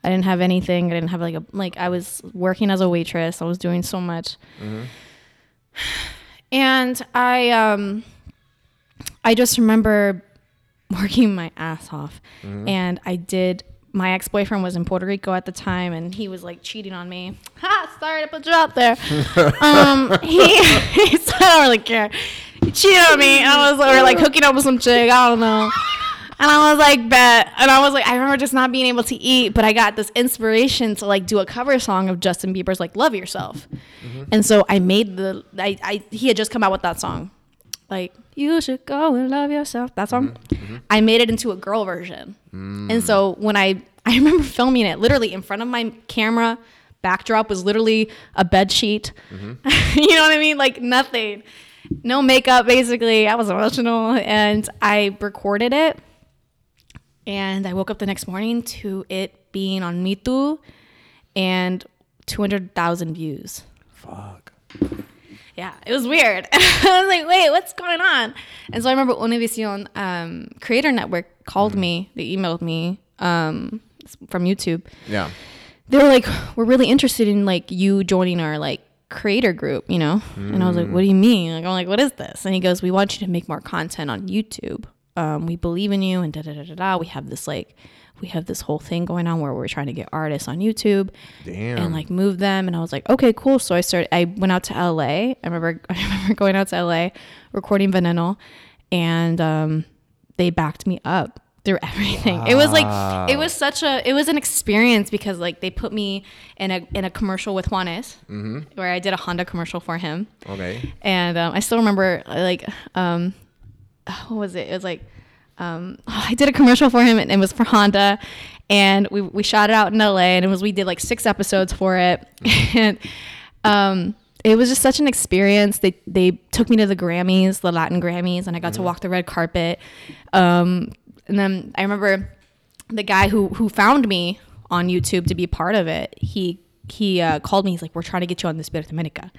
I didn't have anything. I didn't have like a like I was working as a waitress. I was doing so much. And I um I just remember working my ass off. And I did my ex-boyfriend was in Puerto Rico at the time and he was like cheating on me. Ha, sorry to put you out there. um he, he said I don't really care. He cheated on me and I was or like hooking up with some chick, I don't know. And I was like, bet. And I was like, I remember just not being able to eat, but I got this inspiration to like do a cover song of Justin Bieber's like "Love Yourself," and so I made the. I, I he had just come out with that song, like "You should go and love yourself." That song. Mm-hmm. Mm-hmm. I made it into a girl version, and so when I I remember filming it literally in front of my camera. Backdrop was literally a bed sheet. Mm-hmm. you know what I mean? Like nothing, no makeup. Basically, I was emotional, and I recorded it and I woke up the next morning to it being on Mitú and 200,000 views. Fuck. Yeah, it was weird. I was like, wait, what's going on? And so I remember Univision um, Creator Network called me, they emailed me um, from YouTube. Yeah. They were like, we're really interested in like you joining our like creator group, you know? And I was like, what do you mean? Like, I'm like, what is this? And he goes, we want you to make more content on YouTube. Um, we believe in you and da da da da da. We have this like, we have this whole thing going on where we're trying to get artists on YouTube Damn. and like move them. And I was like, okay, cool. So I started. I went out to LA. I remember. I remember going out to LA, recording Veneno, and um, they backed me up through everything. It was like it was such a it was an experience because like they put me in a in a commercial with Juanes, where I did a Honda commercial for him, Okay. and um, I still remember like um, what was it? It was like um, I did a commercial for him and it was for Honda and we, we shot it out in LA and it was we did like six episodes for it and um, it was just such an experience. They they took me to the Grammys, the Latin Grammys, and I got to walk the red carpet. Um, and then I remember the guy who who found me on YouTube to be part of it. He he uh, called me. He's like, "We're trying to get you on this Despierta America,"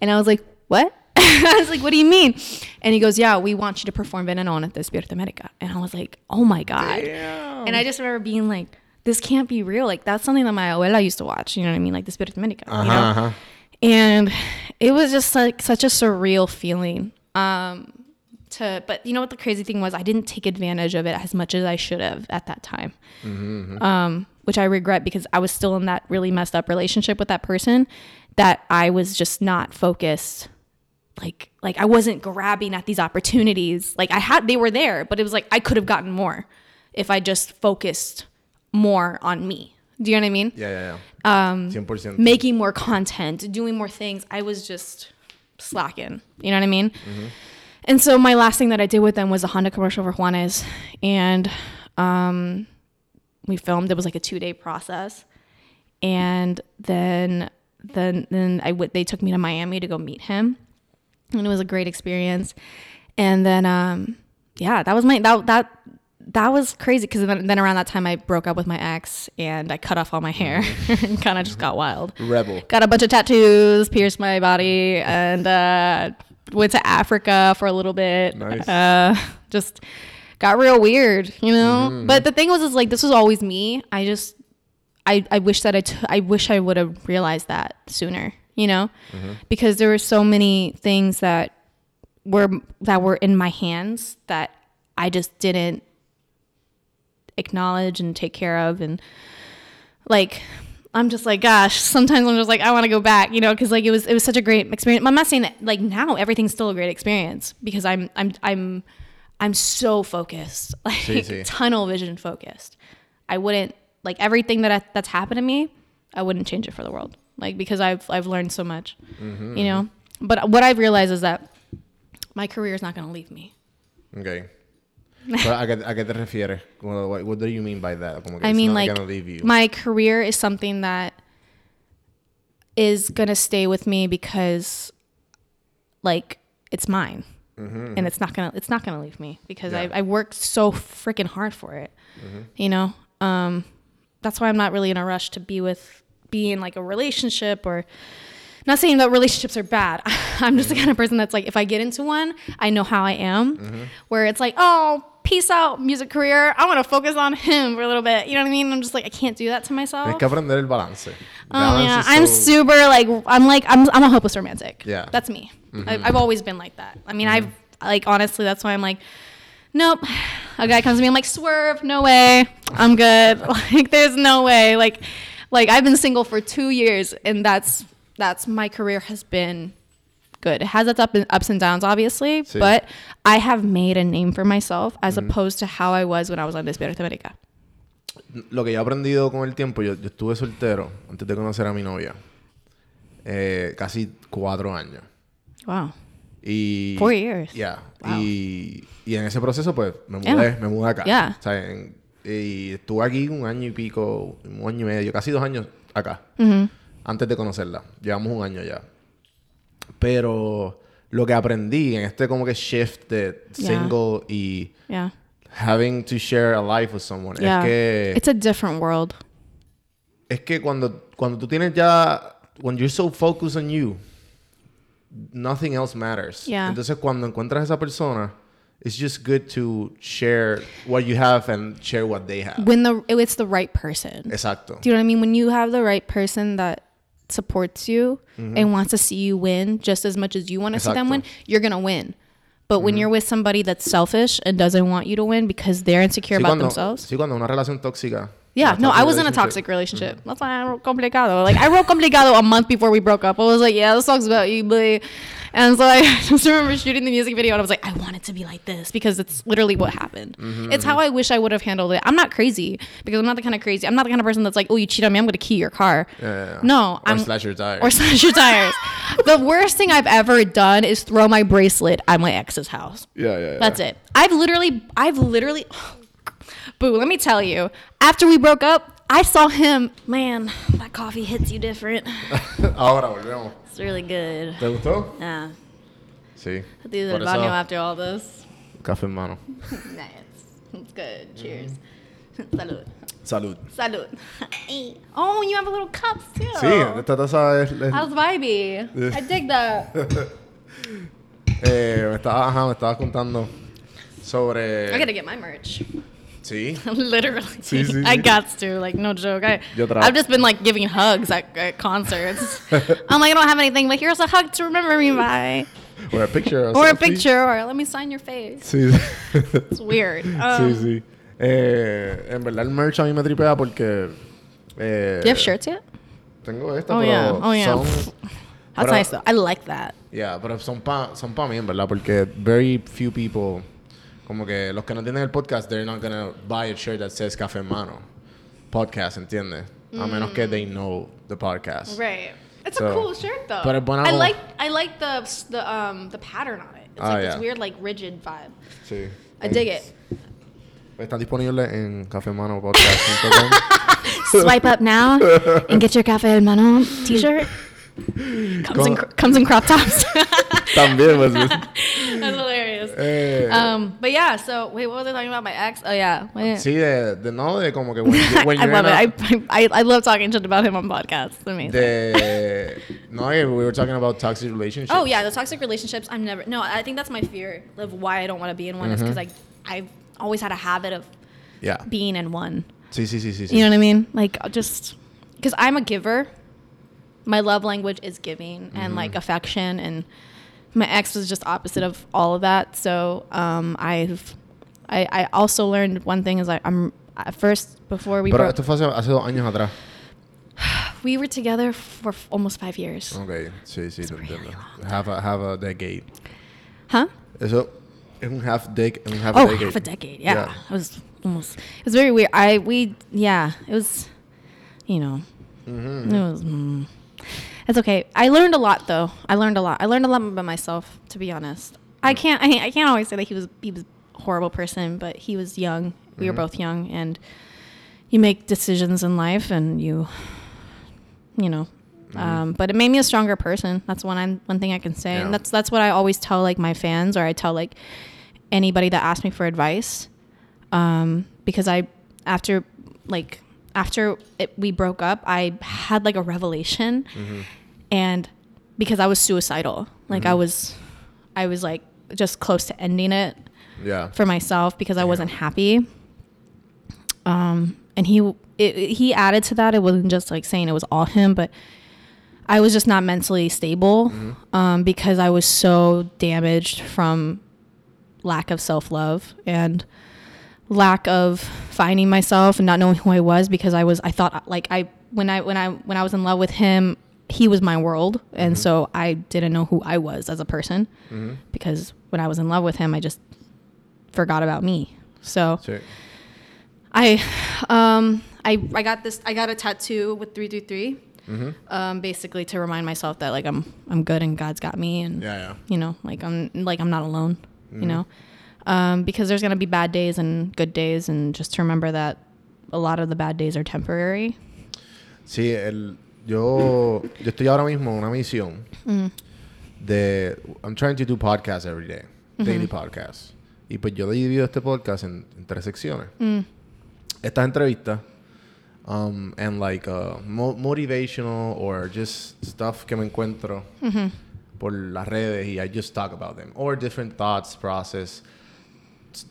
and I was like, "What?" I was like, "What do you mean?" And he goes, "Yeah, we want you to perform Veneno on Despierta America." And I was like, "Oh my god!" And I just remember being like, "This can't be real. Like that's something that my abuela used to watch. You know what I mean? Like Despierta America." You know? Uh-huh. and it was just like such a surreal feeling um to but you know what the crazy thing was i didn't take advantage of it as much as i should have at that time um which i regret because i was still in that really messed up relationship with that person that i was just not focused like like i wasn't grabbing at these opportunities like i had they were there but it was like i could have gotten more if i just focused more on me do you know what i mean Yeah, yeah, yeah. Um, 100%. making more content, doing more things. I was just slacking. You know what I mean? And so my last thing that I did with them was a Honda commercial for Juanes, and um, we filmed. It was like a two day process, and then then then I w- they took me to Miami to go meet him, and it was a great experience. And then um, yeah, that was my that that that was crazy because then, then around that time I broke up with my ex and I cut off all my hair and kind of just got wild Rebel. got a bunch of tattoos, pierced my body, and uh, went to Africa for a little bit. Nice. Uh, just got real weird, you know. But the thing was, is like this was always me. I just, I, I wish that I, t- I wish I would have realized that sooner, you know, mm-hmm. because there were so many things that were that were in my hands that I just didn't acknowledge and take care of. And like I'm just like gosh sometimes I'm just like I want to go back you know because like it was it was such a great experience. I'm not saying that like now everything's still a great experience because I'm I'm I'm I'm so focused like Sí, sí. tunnel vision focused. I wouldn't like everything that I, that's happened to me I wouldn't change it for the world like because I've I've learned so much you know but what I've realized is that my career is not going to leave me Okay. Pero, ¿a, qué, ¿A qué te refieres? What, what do you mean by that? I mean, like gonna leave you. my career is something that is gonna stay with me because, like, it's mine, and it's not gonna it's not gonna leave me because Mm-hmm. Yeah. I I worked so freaking hard for it. You know, um, that's why I'm not really in a rush to be with be in like a relationship or. Not saying that relationships are bad. I'm just the kind of person that's like, if I get into one, I know how I am. Where it's like, oh, peace out, music career. I want to focus on him for a little bit. You know what I mean? I'm just like, I can't do that to myself. Tienes que aprender el balance. Oh Balance yeah, I'm so- super like I'm like I'm I'm a hopeless romantic. Yeah. Mm-hmm. that's me. I, I've always been like that. I mean, I've like honestly, that's why I'm like, nope. A guy comes to me, I'm like, swerve, no way, I'm good. like, there's no way. Like, like I've been single for two years, and that's that's my career has been good. It has its up and, ups and downs, obviously, Sí. but I have made a name for myself as opposed to how I was when I was on Despierta America. Lo que yo he aprendido con el tiempo, yo, yo estuve soltero antes de conocer a mi novia. Eh, casi cuatro años. Wow. Y, Four years. Yeah. Wow. Y, y en ese proceso, pues, me Yeah. me mudé acá. Yeah. O sea, en- y estuve aquí un año y pico, un año y medio, casi dos años acá. Mm-hmm. Antes de conocerla. Llevamos un año ya. Pero lo que aprendí en este como que shift de Yeah. single y Yeah. having to share a life with someone Yeah. es que It's a different world. es que cuando cuando tú tienes ya when you're so focused on you nothing else matters Yeah. entonces cuando encuentras a esa persona it's just good to share what you have and share what they have when the it's the right person. exacto Do you know what I mean? When you have the right person that supports you mm-hmm. and wants to see you win just as much as you want to see them win, you're gonna win. But when mm-hmm. you're with somebody that's selfish and doesn't want you to win because they're insecure sí, about cuando, themselves. sí, cuando una relación tóxica Yeah, no, I was in a toxic relationship. That's why I wrote complicado. Like I wrote complicado a month before we broke up. I was like, yeah, this song's about you, boy. And so I just remember shooting the music video and I was like, I want it to be like this because it's literally what happened. Mm-hmm, It's how I wish I would have handled it. I'm not crazy because I'm not the kind of crazy. I'm not the kind of person that's like, oh, you cheat on me, I'm gonna key your car. Yeah, yeah, yeah. No, or I'm slash your tires or slash your tires. the worst thing I've ever done is throw my bracelet at my ex's house. yeah, yeah, yeah. That's it. I've literally, I've literally, boo, let me tell you, after we broke up, I saw him. Man, that coffee hits you different. Ahora volvemos. It's really good. ¿Te gustó? Yeah. Sí. I'll do the baño after all this. café en mano. nice. It's good. Cheers. Salud. Salud. Salud. oh, you have a little cups too. Sí, esta taza es... es- How's vibey? I dig that. eh, me estaba, ajá, me estabas contando sobre... I gotta get my merch. Sí. Literally. Sí, sí, I sí. got to. Like, no joke. I, I've just been like giving hugs at, at concerts. I'm like, I don't have anything, but here's a hug to remember me by. Or a picture. Or a picture, or let me sign your face. Sí. It's weird. sí, Um, sí. Eh, en verdad el merch a mí me tripea porque... Eh, Do you have shirts yet? Tengo esta, Oh, pero yeah. Oh, yeah. son... That's Pero- nice though. I like that. Yeah, pero son pa, son pa mí, en verdad, porque very few people, como que los que no tienen el podcast, they're not gonna buy a shirt that says Café en Mano. Podcast, ¿entiendes? A menos que they know the podcast. Mm. Right. It's So- a cool shirt though. Pero es buena I like I like the the um the pattern on it. It's Ah, like yeah. this weird like rigid vibe. Sí. I dig it. Están disponibles en cafemanopodcast.com. Swipe up now and get your Cafe El Mano t-shirt. Comes in, comes in crop tops. También, pues. Eh, Um, but yeah, so wait, what was I talking about? My ex? Oh yeah. Wait. sí, de, de no, de como que when, you- when I love it. a- I, I I love talking shit about him on podcasts. It's amazing. de, no, we were talking about toxic relationships. Oh yeah, the toxic relationships. I'm never. No, I think that's my fear of why I don't want to be in one is Mm-hmm. because I I've always had a habit of Yeah. being in one. Sí, sí, sí, sí. sí. You know what I mean? Like just because I'm a giver. My love language is giving and Mm-hmm. like affection, and my ex was just opposite of all of that. So um, I've I, I also learned one thing is like I'm at first before we Pero broke, esto fue hace, hace dos años atrás. we were together for f- almost five years. Ok, sí, sí, te entiendo. Have a, have a decade. Huh? Eso es un half dec un half a Oh, decade. half a decade. Yeah. It was almost. It was very weird. I we yeah. It was, you know, Mm-hmm. it was. Mm, it's okay. I learned a lot though. I learned a lot. I learned a lot about myself. To be honest, I can't. I, I can't always say that he was he was a horrible person, but he was young. We were both young, and you make decisions in life, and you, you know. Um, but it made me a stronger person. That's one I'm one thing I can say, Yeah. and that's that's what I always tell like my fans, or I tell like anybody that asks me for advice um, because I after like after it, we broke up, I had like a revelation, and because I was suicidal, like I was, I was like just close to ending it Yeah. for myself because I wasn't happy. Um, and he it, it- he added to that. It wasn't just like saying it was all him, but I was just not mentally stable um, because I was so damaged from lack of self love and lack of finding myself and not knowing who I was because I was I thought like I when I when I when I was in love with him he was my world. And so I didn't know who I was as a person because when I was in love with him I just forgot about me. So Sí. I um I I got this I got a tattoo with 333 um basically to remind myself that like I'm I'm good and God's got me and Yeah, yeah. you know like I'm like I'm not alone you know um because there's going to be bad days and good days and just to remember that a lot of the bad days are temporary Sí, el, yo, yo estoy ahora mismo en una misión Mm. de... I'm trying to do podcasts every day. Mm-hmm. Daily podcasts. Y pues yo divido este podcast en, en tres secciones. Mm. Estas entrevistas um, and like uh, mo- motivational or just stuff que me encuentro Mm-hmm. por las redes y I just talk about them. Or different thoughts, process.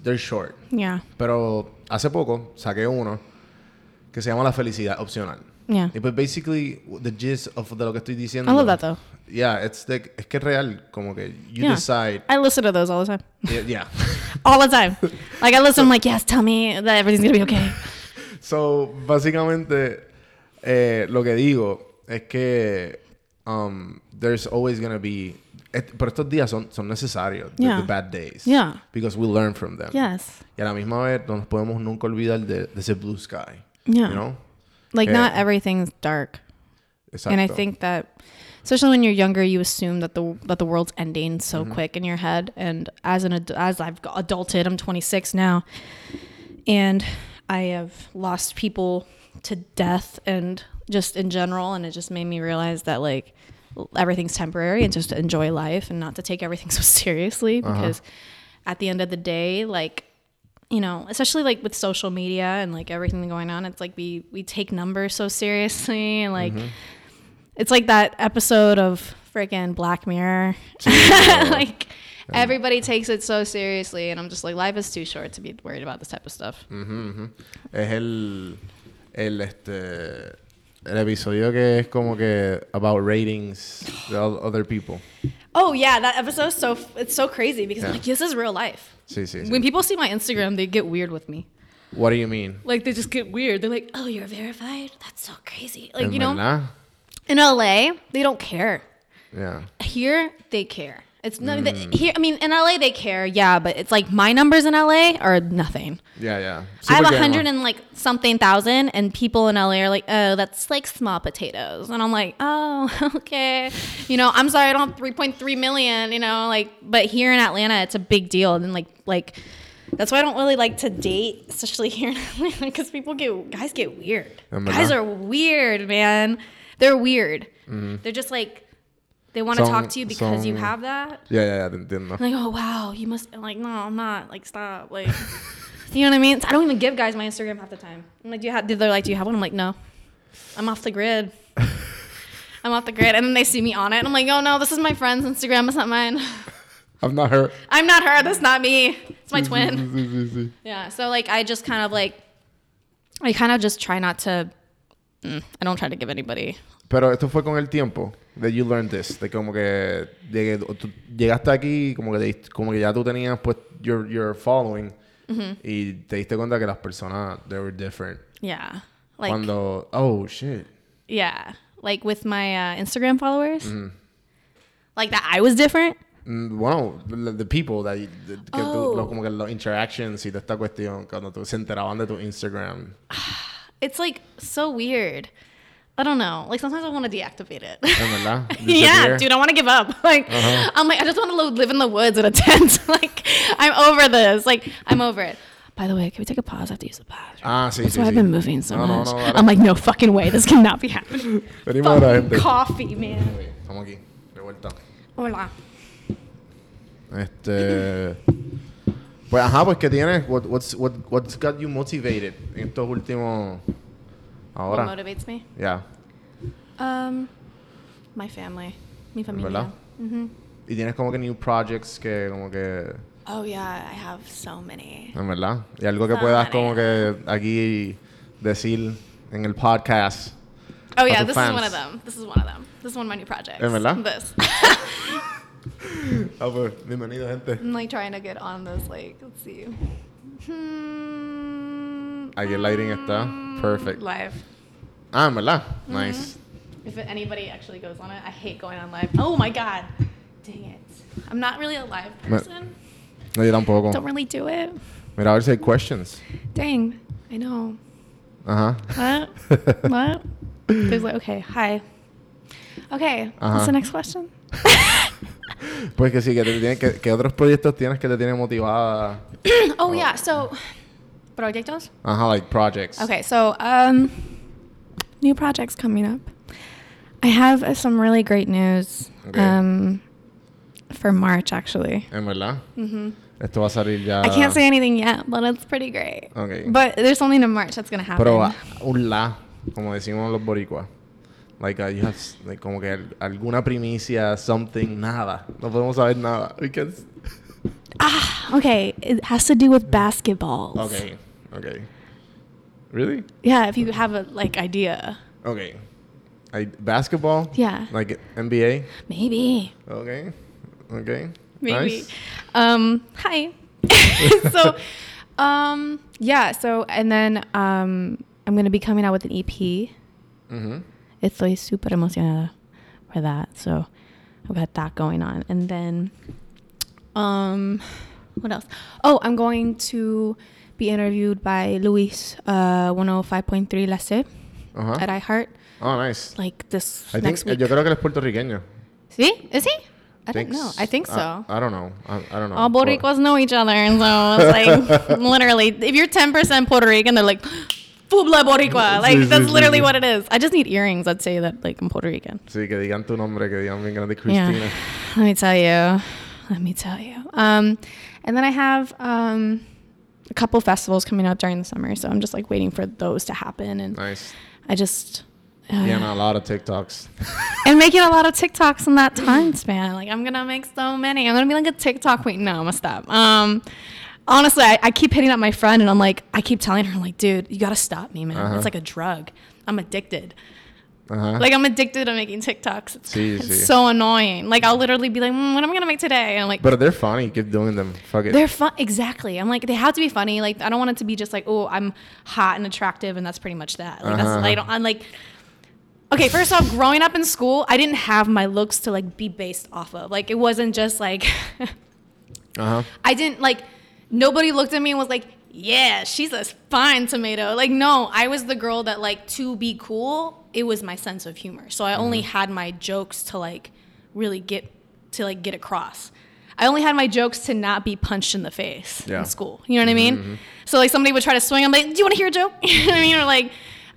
They're short. yeah Pero hace poco saqué uno que se llama La felicidad opcional. yeah Y pues basically the gist of de lo que estoy diciendo. I love that though Yeah, it's the, es que es real, como que you yeah decide. I listen to those all the time Yeah, yeah. all the time like I listen I'm like yes tell me that everything's to be okay so, básicamente eh, lo que digo es que um, there's always gonna be pero estos días son, son necesarios, the- Yeah. the, bad days. Yeah. Because we learn from them. yes Y a la misma vez no nos podemos nunca olvidar de, de ese blue sky. Yeah. You know? like Yeah. not everything's dark and I think that especially when you're younger you assume that the that the world's ending so Mm-hmm. quick in your head and as an ad- as I've adulted I'm 26 now and I have lost people to death and just in general and it just made me realize that like everything's temporary and just enjoy life and not to take everything so seriously uh-huh. because at the end of the day like you know especially like with social media and like everything going on it's like we we take numbers so seriously and like mm-hmm. it's like that episode of freaking black mirror. Like everybody takes it so seriously and i'm just like life is too short to be worried about this type of stuff. Mm-hmm, mm-hmm. Es el, el, este, el episodio que es como que about ratings other people. Oh yeah, that episode's so it's so crazy because I'm like this is real life. Sí, sí, sí. When people see my Instagram, they get weird with me. What do you mean? Like they just get weird. They're like, "Oh, you're verified? That's so crazy." Like ¿En you know, verdad? in LA, they don't care. Yeah. Here, they care. It's not that here. I mean, in LA, they care. Yeah, but it's like my numbers in LA are nothing. Yeah, yeah. Sí, I have a hundred and like something thousand, and people in LA are like, "Oh, that's like small potatoes," and I'm like, "Oh, okay." You know, I'm sorry, I don't have 3.3 million. You know, like, but here in Atlanta, it's a big deal, and like, like, that's why I don't really like to date, especially here in Atlanta, because people get guys get weird. Guys are weird, man. They're weird. They're just like they want to talk to you because you have that. Yeah, yeah, yeah, te entiendo. Like, oh wow, you must I'm like, no, I'm not. Like, stop. Like, you know what I mean? I don't even give guys my Instagram half the time. I'm like, do you have? They're like, do you have one? I'm like, no. I'm off the grid. I'm off the grid, and then they see me on it, and I'm like, oh no, this is my friend's Instagram. It's not mine. I'm not her. I'm not her. That's not me. It's my twin. Yeah. So like, I just kind of like, I kind of just try not to. mm, I don't try to give anybody. Pero esto fue con el tiempo. That you learned this. De como que llegué- tú llegaste aquí como que, te como que ya tú tenías pues your, your following Mm-hmm. y te diste cuenta que las personas they were different. Yeah. Like. Cuando oh shit. Yeah. Like with my uh, Instagram followers. Like that, I was different. Mm, Bueno, the, the people that, que tú- Oh. lo- como que los interactions y toda esta cuestión cuando tú se enteraban de tu Instagram. It's like so weird. I don't know. Like sometimes I want to deactivate it. Yeah, dude, I want to give up. Like Uh-huh. I'm like I just want to live in the woods in a tent. like I'm over this. Like I'm over it. By the way, can we take a pause? I have to use the bathroom. Ah, sí, That's sí, why I've been moving so No, no, much. no, dale. I'm like, no fucking way. This cannot be happening. Venimos de la Fucking gente. coffee, man. Estamos aquí, de vuelta. Hola. Este. Pues ajá, pues que tienes. What, what's, what, what's got you motivated en estos últimos. What Ahora. motivates me? Yeah. Um, my family. Mi familia. ¿Verdad? Y tienes como que new projects que como que. Oh yeah, I have so many. En verdad. Y algo que So puedas many. como que aquí decir en el podcast. Oh yeah, this is one of them. This is one of them. This is one of my new projects. ¿Es verdad? This. Ah, pues, bienvenido, gente. I'm like trying to get on this. Like, let's see. Hmm, Aquí el lighting está perfect. live. Ah, en verdad. Mm-hmm. Nice. If anybody actually goes on it, I hate going on live. Oh my god, dang it! I'm not really a live person. No, yo tampoco. Don't really do it. Mira, a ver si hay questions. Dang, I know. Ajá. Uh -huh. What? what? There's like, okay, hi. Okay, Uh-huh. what's the next question? Pues que sí, que, te tiene, que, que otros proyectos tienes que te tienen motivada. oh yeah, so proyectos. Ajá, like projects. Okay, so um, new projects coming up. I have uh, some really great news. Okay. Um, for March actually. En verdad. Mhm. Esto va a salir ya. Mm-hmm. I can't say anything yet, but it's pretty great. Okay. But there's something in March that's gonna happen. Pero ah, un la, como decimos los boricuas. Like, uh, you have, like, como que alguna primicia, something, nada. No podemos saber nada. We can s- okay, it has to do with basketballs. Okay, okay. Really? Yeah, if you have a like idea, Okay. I, basketball? Yeah. Like NBA? maybe, Okay. Okay. maybe. Nice. Um, hi. so, um, yeah. So, and then um, I'm gonna be coming out with an EP. Mm-hmm. Estoy super emocionada for that. So I've got that going on. And then um what else? Oh, I'm going to be interviewed by Luis uh 105.3 La C Uh-huh. at iHeart Oh, nice. like this I think, next week. yo creo que él es puertorriqueño. See? Is he? I don't know. I think so. I, I don't know. I, I don't know. All Boricuas know each other, and so it's like literally, if you're 10% Puerto Rican, they're like, blood Boricua. Like Sí, sí, that's sí, literally sí. what it is. I just need earrings. I'd say that like I'm Puerto Rican. Sí, que digan tu nombre, que digan bien grande Yeah. Cristina. Let me tell you. Let me tell you. Um, and then I have um, a couple festivals coming up during the summer, so I'm just like waiting for those to happen, and Nice. I just. Uh, Yeah, and a lot of TikToks. and making a lot of TikToks in that time span. Like I'm gonna make so many. I'm gonna be like a TikTok queen. No, I'm gonna stop. Um, honestly, I, I keep hitting up my friend, and I'm like, I keep telling her, I'm like, dude, you gotta stop me, man. Uh-huh. It's like a drug. I'm addicted. Ajá. Like I'm addicted to making TikToks. It's, Sí, it's sí. so annoying. Like I'll literally be like, mm, what am I gonna make today? And I'm like, But they're funny. Keep doing them. Fuck it. they're fun. Exactly. I'm like, they have to be funny. Like, I don't want it to be just like, oh, I'm hot and attractive, and that's pretty much that. Like, Uh-huh. that's, I don't. I'm like, okay. First off, growing up in school, I didn't have my looks to like be based off of. Like, it wasn't just like, Ajá. I didn't like. Nobody looked at me and was like, yeah, she's a fine tomato. Like, no, I was the girl that like to be cool. It was my sense of humor. So I only had my jokes to like really get to like get across. I only had my jokes to not be punched in the face Yeah. in school. You know what I mean? So like somebody would try to swing. I'm like, do you want to hear a joke? you know what I mean? Or like,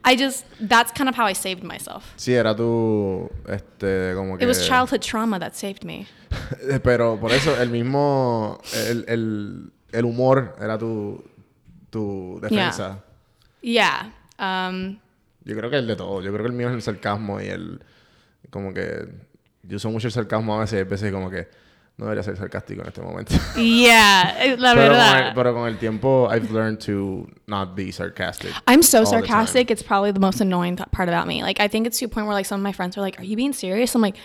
I just that's kind of how I saved myself. Sí, era tu. Este, como que. It was childhood trauma that saved me. Pero por eso el mismo. El, el, el humor era tu. Tu defensa. Yeah. Um, Yo creo que el de todo. Yo creo que el mío es el sarcasmo y el. Como que. Yo uso mucho el sarcasmo a veces. a veces como que. No debería ser sarcástico en este momento. yeah, eh, la pero, con verdad. el, pero con el tiempo, I've learned to not be sarcastic. I'm so sarcastic. It's probably the most annoying part about me. Like, I think it's to a point where like some of my friends are like, "Are you being serious?" I'm like,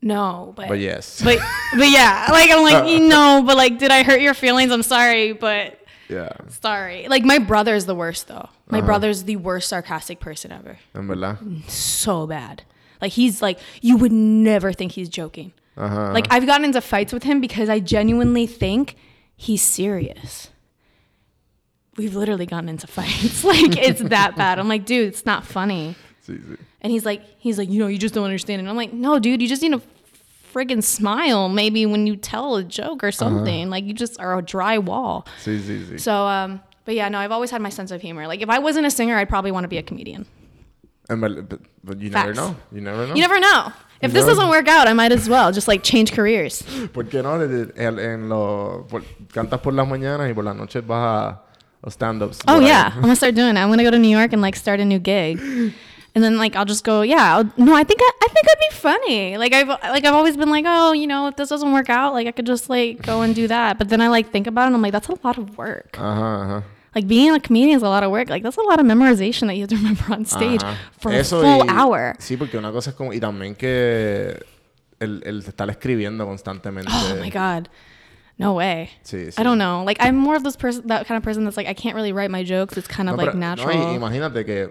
"No, but But yes. but but yeah." Like I'm like, know, but like, did I hurt your feelings? I'm sorry, but yeah. sorry. Like my brother is the worst though. My Uh-huh. brother's the worst sarcastic person ever. En verdad. Mm, so bad. Like he's like, you would never think he's joking. Ajá. Like I've gotten into fights with him because I genuinely think he's serious. We've literally gotten into fights. like it's that bad. I'm like, dude, it's not funny. Sí, sí. And he's like, he's like, you know, you just don't understand. And I'm like, no, dude, you just need to friggin' smile maybe when you tell a joke or uh-huh. something. Like you just are a dry wall. So, um, but yeah, no, I've always had my sense of humor. Like if I wasn't a singer, I'd probably want to be a comedian. En verdad, but, but you never know. You never know. You never know. If this doesn't work out, I might as well just like change careers. ¿Por qué no? En, lo, por- cantas por las mañanas y por las noches vas a los stand-ups. Oh yeah, I'm gonna start doing it. I'm gonna go to New York and like start a new gig, and then like I'll just go. Yeah, I'll, no, I think I, I think I'd be funny. Like I've like I've always been like, oh, you know, if this doesn't work out, like I could just like go and do that. But then I like think about it, and I'm like, that's a lot of work. Ajá, ajá. Like being a comedian is a lot of work. Like that's a lot of memorization that you have to remember on stage Ajá. for Eso a full y- hour. Sí, porque una cosa es como... Y también que el, el estar escribiendo constantemente. Oh my god. No way. Sí, sí. I don't know. Like I'm more of this person, that kind of person that's like I can't really write my jokes. It's kind of No, like pero- no, natural. y imagínate que...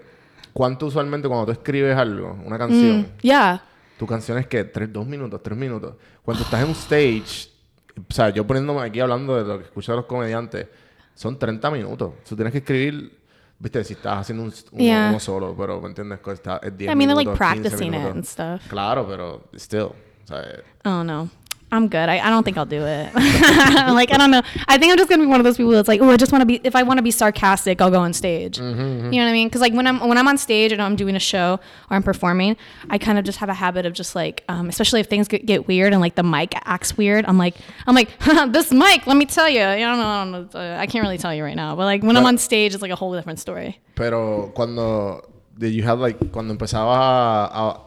¿Cuánto usualmente cuando tú escribes algo, una canción, yeah. tu canción es que tres, dos minutos, tres minutos. Cuando estás en un stage, o sea, yo poniéndome aquí hablando de lo que escucho de los comediantes, son 30 minutos. Tú tienes que escribir, viste, si estás haciendo un, uno, Yeah. uno solo, pero ¿me entiendes? Está, es 10 I mean, they're like minutos, 15 practicing it and stuff. Claro, pero still. O sea, eh, Oh no. I'm good. I, I don't think I'll do it. like I don't know. I think I'm just gonna be one of those people that's like, oh, I just want to be. If I want to be sarcastic, I'll go on stage. Mm-hmm, You know what I mean? Because like when I'm when I'm on stage and I'm doing a show or I'm performing, I kind of just have a habit of just like, um, especially if things get, get weird and like the mic acts weird. I'm like, I'm like, this mic. Let me tell you. I don't know. I, don't know I can't really tell you right now. But like when I'm on stage, it's like a whole different story. Pero cuando did you have like cuando empezabas a, a-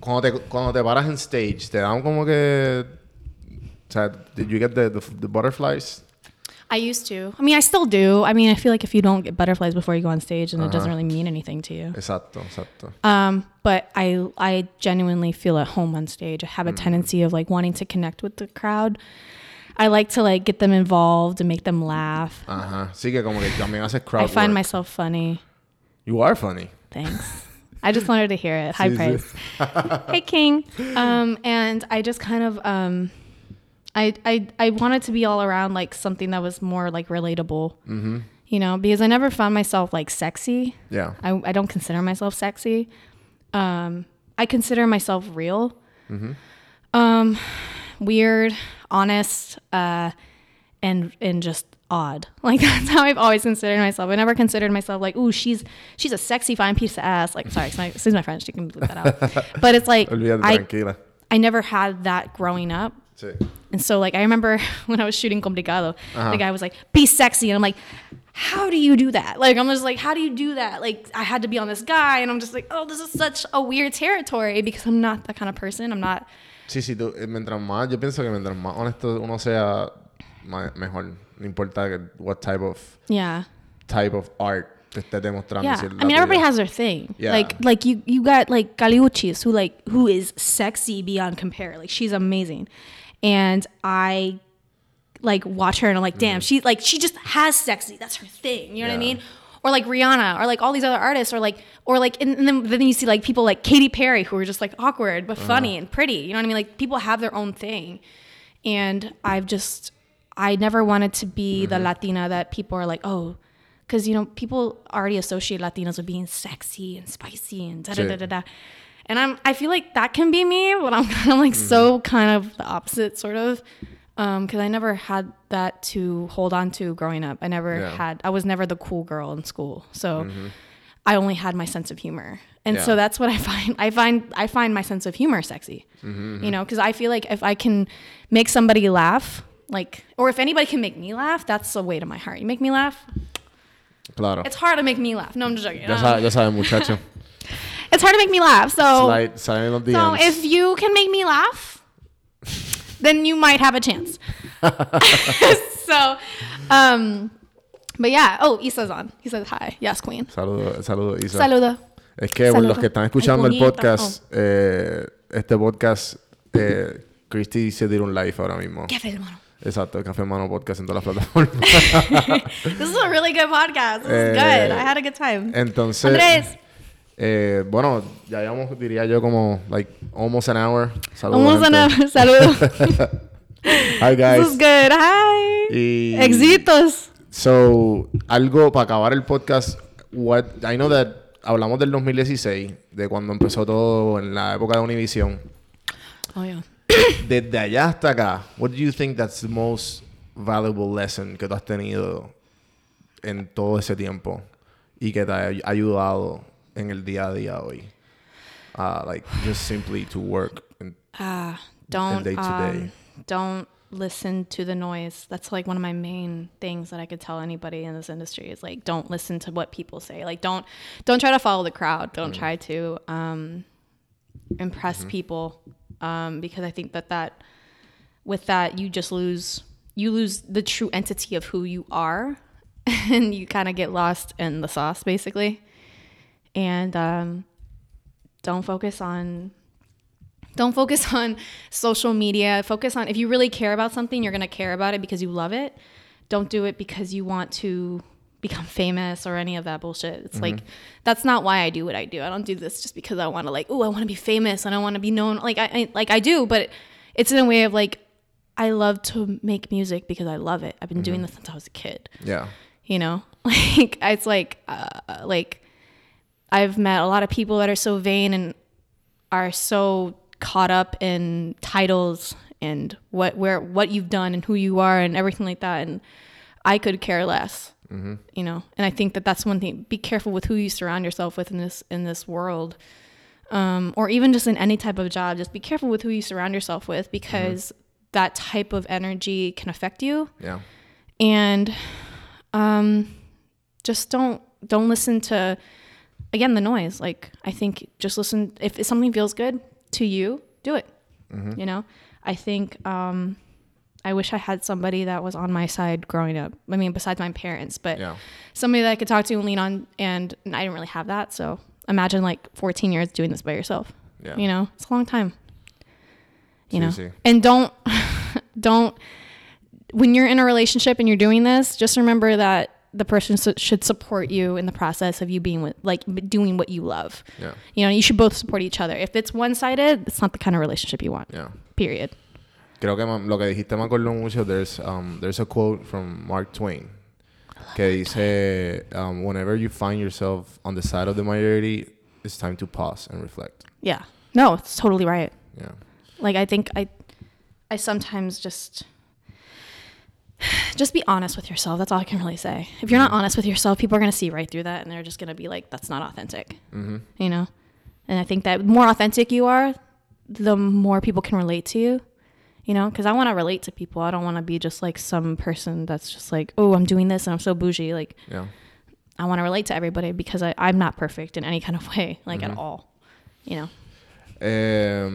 cuando te cuando te paras en stage te dan como que sea, did you get the, the, the butterflies? I used to. I mean, I still do. I mean, I feel like if you don't get butterflies before you go on stage, then it doesn't really mean anything to you. Exacto, exacto. Um, but I I genuinely feel at home on stage. I have a tendency of like wanting to connect with the crowd. I like to like get them involved and make them laugh. Ajá. Sí que como que también haces crowd I find work. myself funny. You are funny. Thanks. I just wanted to hear it. High Sí, sí. praise. hey King. Um, and I just kind of um, I I I wanted to be all around like something that was more like relatable. Mm-hmm. You know, because I never found myself like sexy. Yeah. I, I don't consider myself sexy. Um, I consider myself real. Um, weird, honest, uh, and and just odd. Like that's how I've always considered myself. I never considered myself like, ooh, she's she's a sexy fine piece of ass. Like, sorry, excuse my, excuse my French. You can bleep that out. But it's like I. I never had that growing up. Sí. And so like I remember when I was shooting Complicado, Uh-huh. the guy was like, "Be sexy," and I'm like, "How do you do that?" Like I'm just like, "How do you do that?" Like I had to be on this guy, and I'm just like, "Oh, this is such a weird territory because I'm not that kind of person. I'm not." Sí, sí, tú, eh, mientras más, yo pienso que mientras más honesto uno sea, ma- mejor. No importa que, what type of, Yeah. type of art te esté demostrando. Yeah. I mean, everybody has their thing. Yeah. Like like you you got like Kali Uchis who like who is sexy beyond compare. Like she's amazing, and I like watch her and I'm like, damn, she like she just has sexy. That's her thing. You know what I. Mean? Or like Rihanna, or like all these other artists, or like, or like, and, and then then you see like people like Katy Perry who are just like awkward but funny Uh-huh. and pretty. You know what I mean? Like people have their own thing, and I've just, I never wanted to be Mm-hmm. the Latina that people are like, oh, because you know people already associate Latinos with being sexy and spicy and da da da da da. And I'm, I feel like that can be me, but I'm kind of like mm-hmm. so kind of the opposite, sort of um, because I never had that to hold on to growing up. I never Yeah. had. I was never the cool girl in school, so mm-hmm. I only had my sense of humor, and Yeah. so that's what I find. I find I find my sense of humor sexy. Mm-hmm, you know, because I feel like if I can make somebody laugh, like, or if anybody can make me laugh, that's a way to my heart. You make me laugh. Claro. It's hard to make me laugh. No, I'm just joking. Ya Um, sabes, ya sabes, muchacho. it's hard to make me laugh. So Slide, slide in los So if you can make me laugh, then you might have a chance. so, um, but yeah. Oh, Isa's on. He says hi. Yes, queen. Saludo, saludo, Isa. Saludo. Es que por los que están escuchando el bonito. podcast, eh, este podcast, eh, Christy se tira un live ahora mismo. Qué feo, hermano. Exacto, Café Hermano Podcast en todas las plataformas. This is a really good podcast. This is Eh, good. I had a good time. Entonces, Andrés. Eh, bueno, ya llevamos, diría yo, como, like, almost an hour. Saludos, Vamos a gente. Saludos. Hi, guys. This is good. Hi. Y- Exitos. So, algo para acabar el podcast. What I know that hablamos del 2016, de cuando empezó todo en la época de Univision. Oh, yeah. Desde allá hasta acá, what do you think that's the most valuable lesson que tú has tenido en todo ese tiempo y que te ha ay- ayudado en el día a día hoy? Uh, like just simply to work. and- Ah, don't day to day. um, don't listen to the noise. That's like one of my main things that I could tell anybody in this industry is like don't listen to what people say. Like don't don't try to follow the crowd. Don't try to um, impress people um, because I think that that with that you just lose you lose the true entity of who you are and you kind of get lost in the sauce basically. And um, don't focus on don't focus on social media. Focus on if you really care about something, you're going to care about it because you love it. Don't do it because you want to become famous or any of that bullshit. It's like that's not why I do what I do. I don't do this just because I want to like, oh, I want to be famous and I want to be known. Like I, I like I do, but it's in a way of like I love to make music because I love it. I've been doing this since I was a kid Yeah. you know like it's like uh, like i've met a lot of people that are so vain and are so caught up in titles and what where what you've done and who you are and everything like that. And i could care less you know? And i think that that's one thing be careful with who you surround yourself with in this in this world. Um, or even just in any type of job just be careful with who you surround yourself with because that type of energy can affect you. Yeah. and um just don't don't listen to again the noise like i think just listen if something feels good to you do it you know i think um i wish i had somebody that was on my side growing up i mean besides my parents but Yeah. somebody that i could talk to and lean on and i didn't really have that so imagine like 14 years doing this by yourself Yeah. you know it's a long time you Sí, know sí. and don't don't when you're in a relationship and you're doing this just remember that the person su- should support you in the process of you being with like doing what you love Yeah. you know you should both support each other if it's one-sided it's not the kind of relationship you want Yeah. period Creo que lo que dijiste me acuerdo mucho. There's, um, there's a quote from Mark Twain que dice, um, whenever you find yourself on the side of the majority, it's time to pause and reflect. yeah no it's totally right Yeah. like i think i i sometimes just just be honest with yourself. That's all I can really say. If you're not honest with yourself, people are gonna see right through that, and they're just gonna be like, "That's not authentic." Mm-hmm. You know. And I think that the more authentic you are, the more people can relate to you. You know, because I want to relate to people. I don't want to be just like some person that's just like, "Oh, I'm doing this and I'm so bougie." Like, Yeah. I want to relate to everybody because I, I'm not perfect in any kind of way, like Mm-hmm. at all. You know. Eh,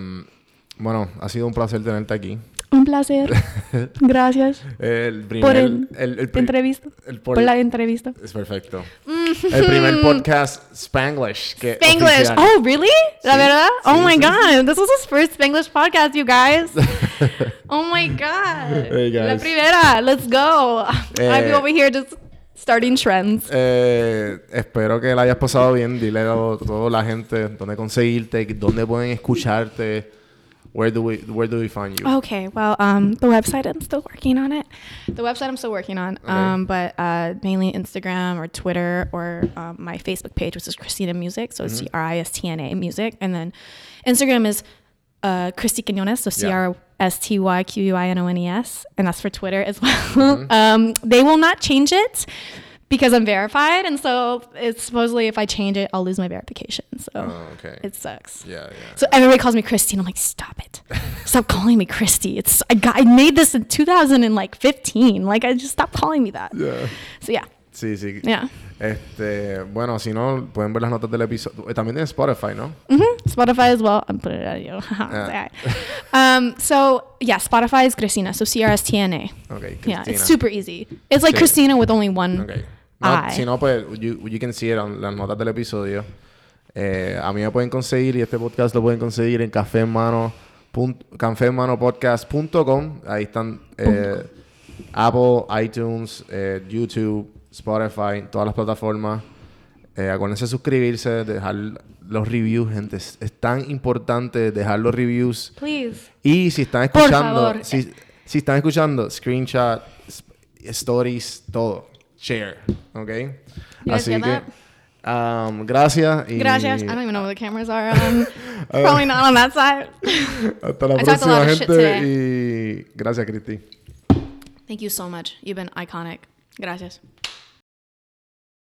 bueno, ha sido un placer tenerte aquí. Un placer. Gracias El primer. por el, el, el entrevista. el por, por- la entrevista. Es perfecto. El primer podcast Spanglish. Que Spanglish. oficial. Oh, really? La Sí, verdad? oh sí, my sí, god. This was his first Spanglish podcast, you guys. oh my god. Hey, La guys. primera. Let's go. I'm Eh, over here just starting trends. Eh, espero que la hayas pasado bien. Dile a toda la gente dónde conseguirte, dónde pueden escucharte. Where do we Where do we find you? Okay, well, um, the website I'm still working on it. The website I'm still working on, um, but uh, mainly Instagram or Twitter or um, my Facebook page, which is Christina Music. So it's C R I S T N A Music, and then Instagram is uh, Christy Quinones, so C R S T Y Q U I N O N E S, and that's for Twitter as well. um, they will not change it because I'm verified, and so it's supposedly if I change it, I'll lose my verification. So Oh, okay. it sucks. yeah, yeah. So everybody calls me Christy, and I'm like, stop it, stop calling me Christy. It's I got I made this in 2015. Like I just stop calling me that. Yeah. So yeah, Sí, sí. yeah. Este, bueno, si no, pueden ver las notas del episodio. Eh, También en Spotify, ¿no? hmm Spotify as well. I'm putting it at you. Yeah. um. So yeah, Spotify is Christina. So C R S T N A. Ok, Yeah, it's super easy. It's like Sí. Christina with only one Ok. No, si no, pues, you, you can see it en las notas del episodio. Eh, a mí me pueden conseguir y este podcast lo pueden conseguir en café en mano cafehermanopodcast.com. Ahí están eh, Apple, iTunes, eh, YouTube, Spotify, todas las plataformas. Eh, acuérdense de suscribirse, dejar los reviews, gente. Es, es tan importante dejar los reviews. Please. Y si están escuchando, si, si están escuchando, screenshot, stories, todo. Share, ¿ok? You guys Así get que, um, gracias. Y Gracias. I don't even know where the cameras are. Um, probably not on that side. Hasta la I talked a próxima, lot of shit gente. Y gracias, Cristi. Thank you so much. You've been iconic. Gracias.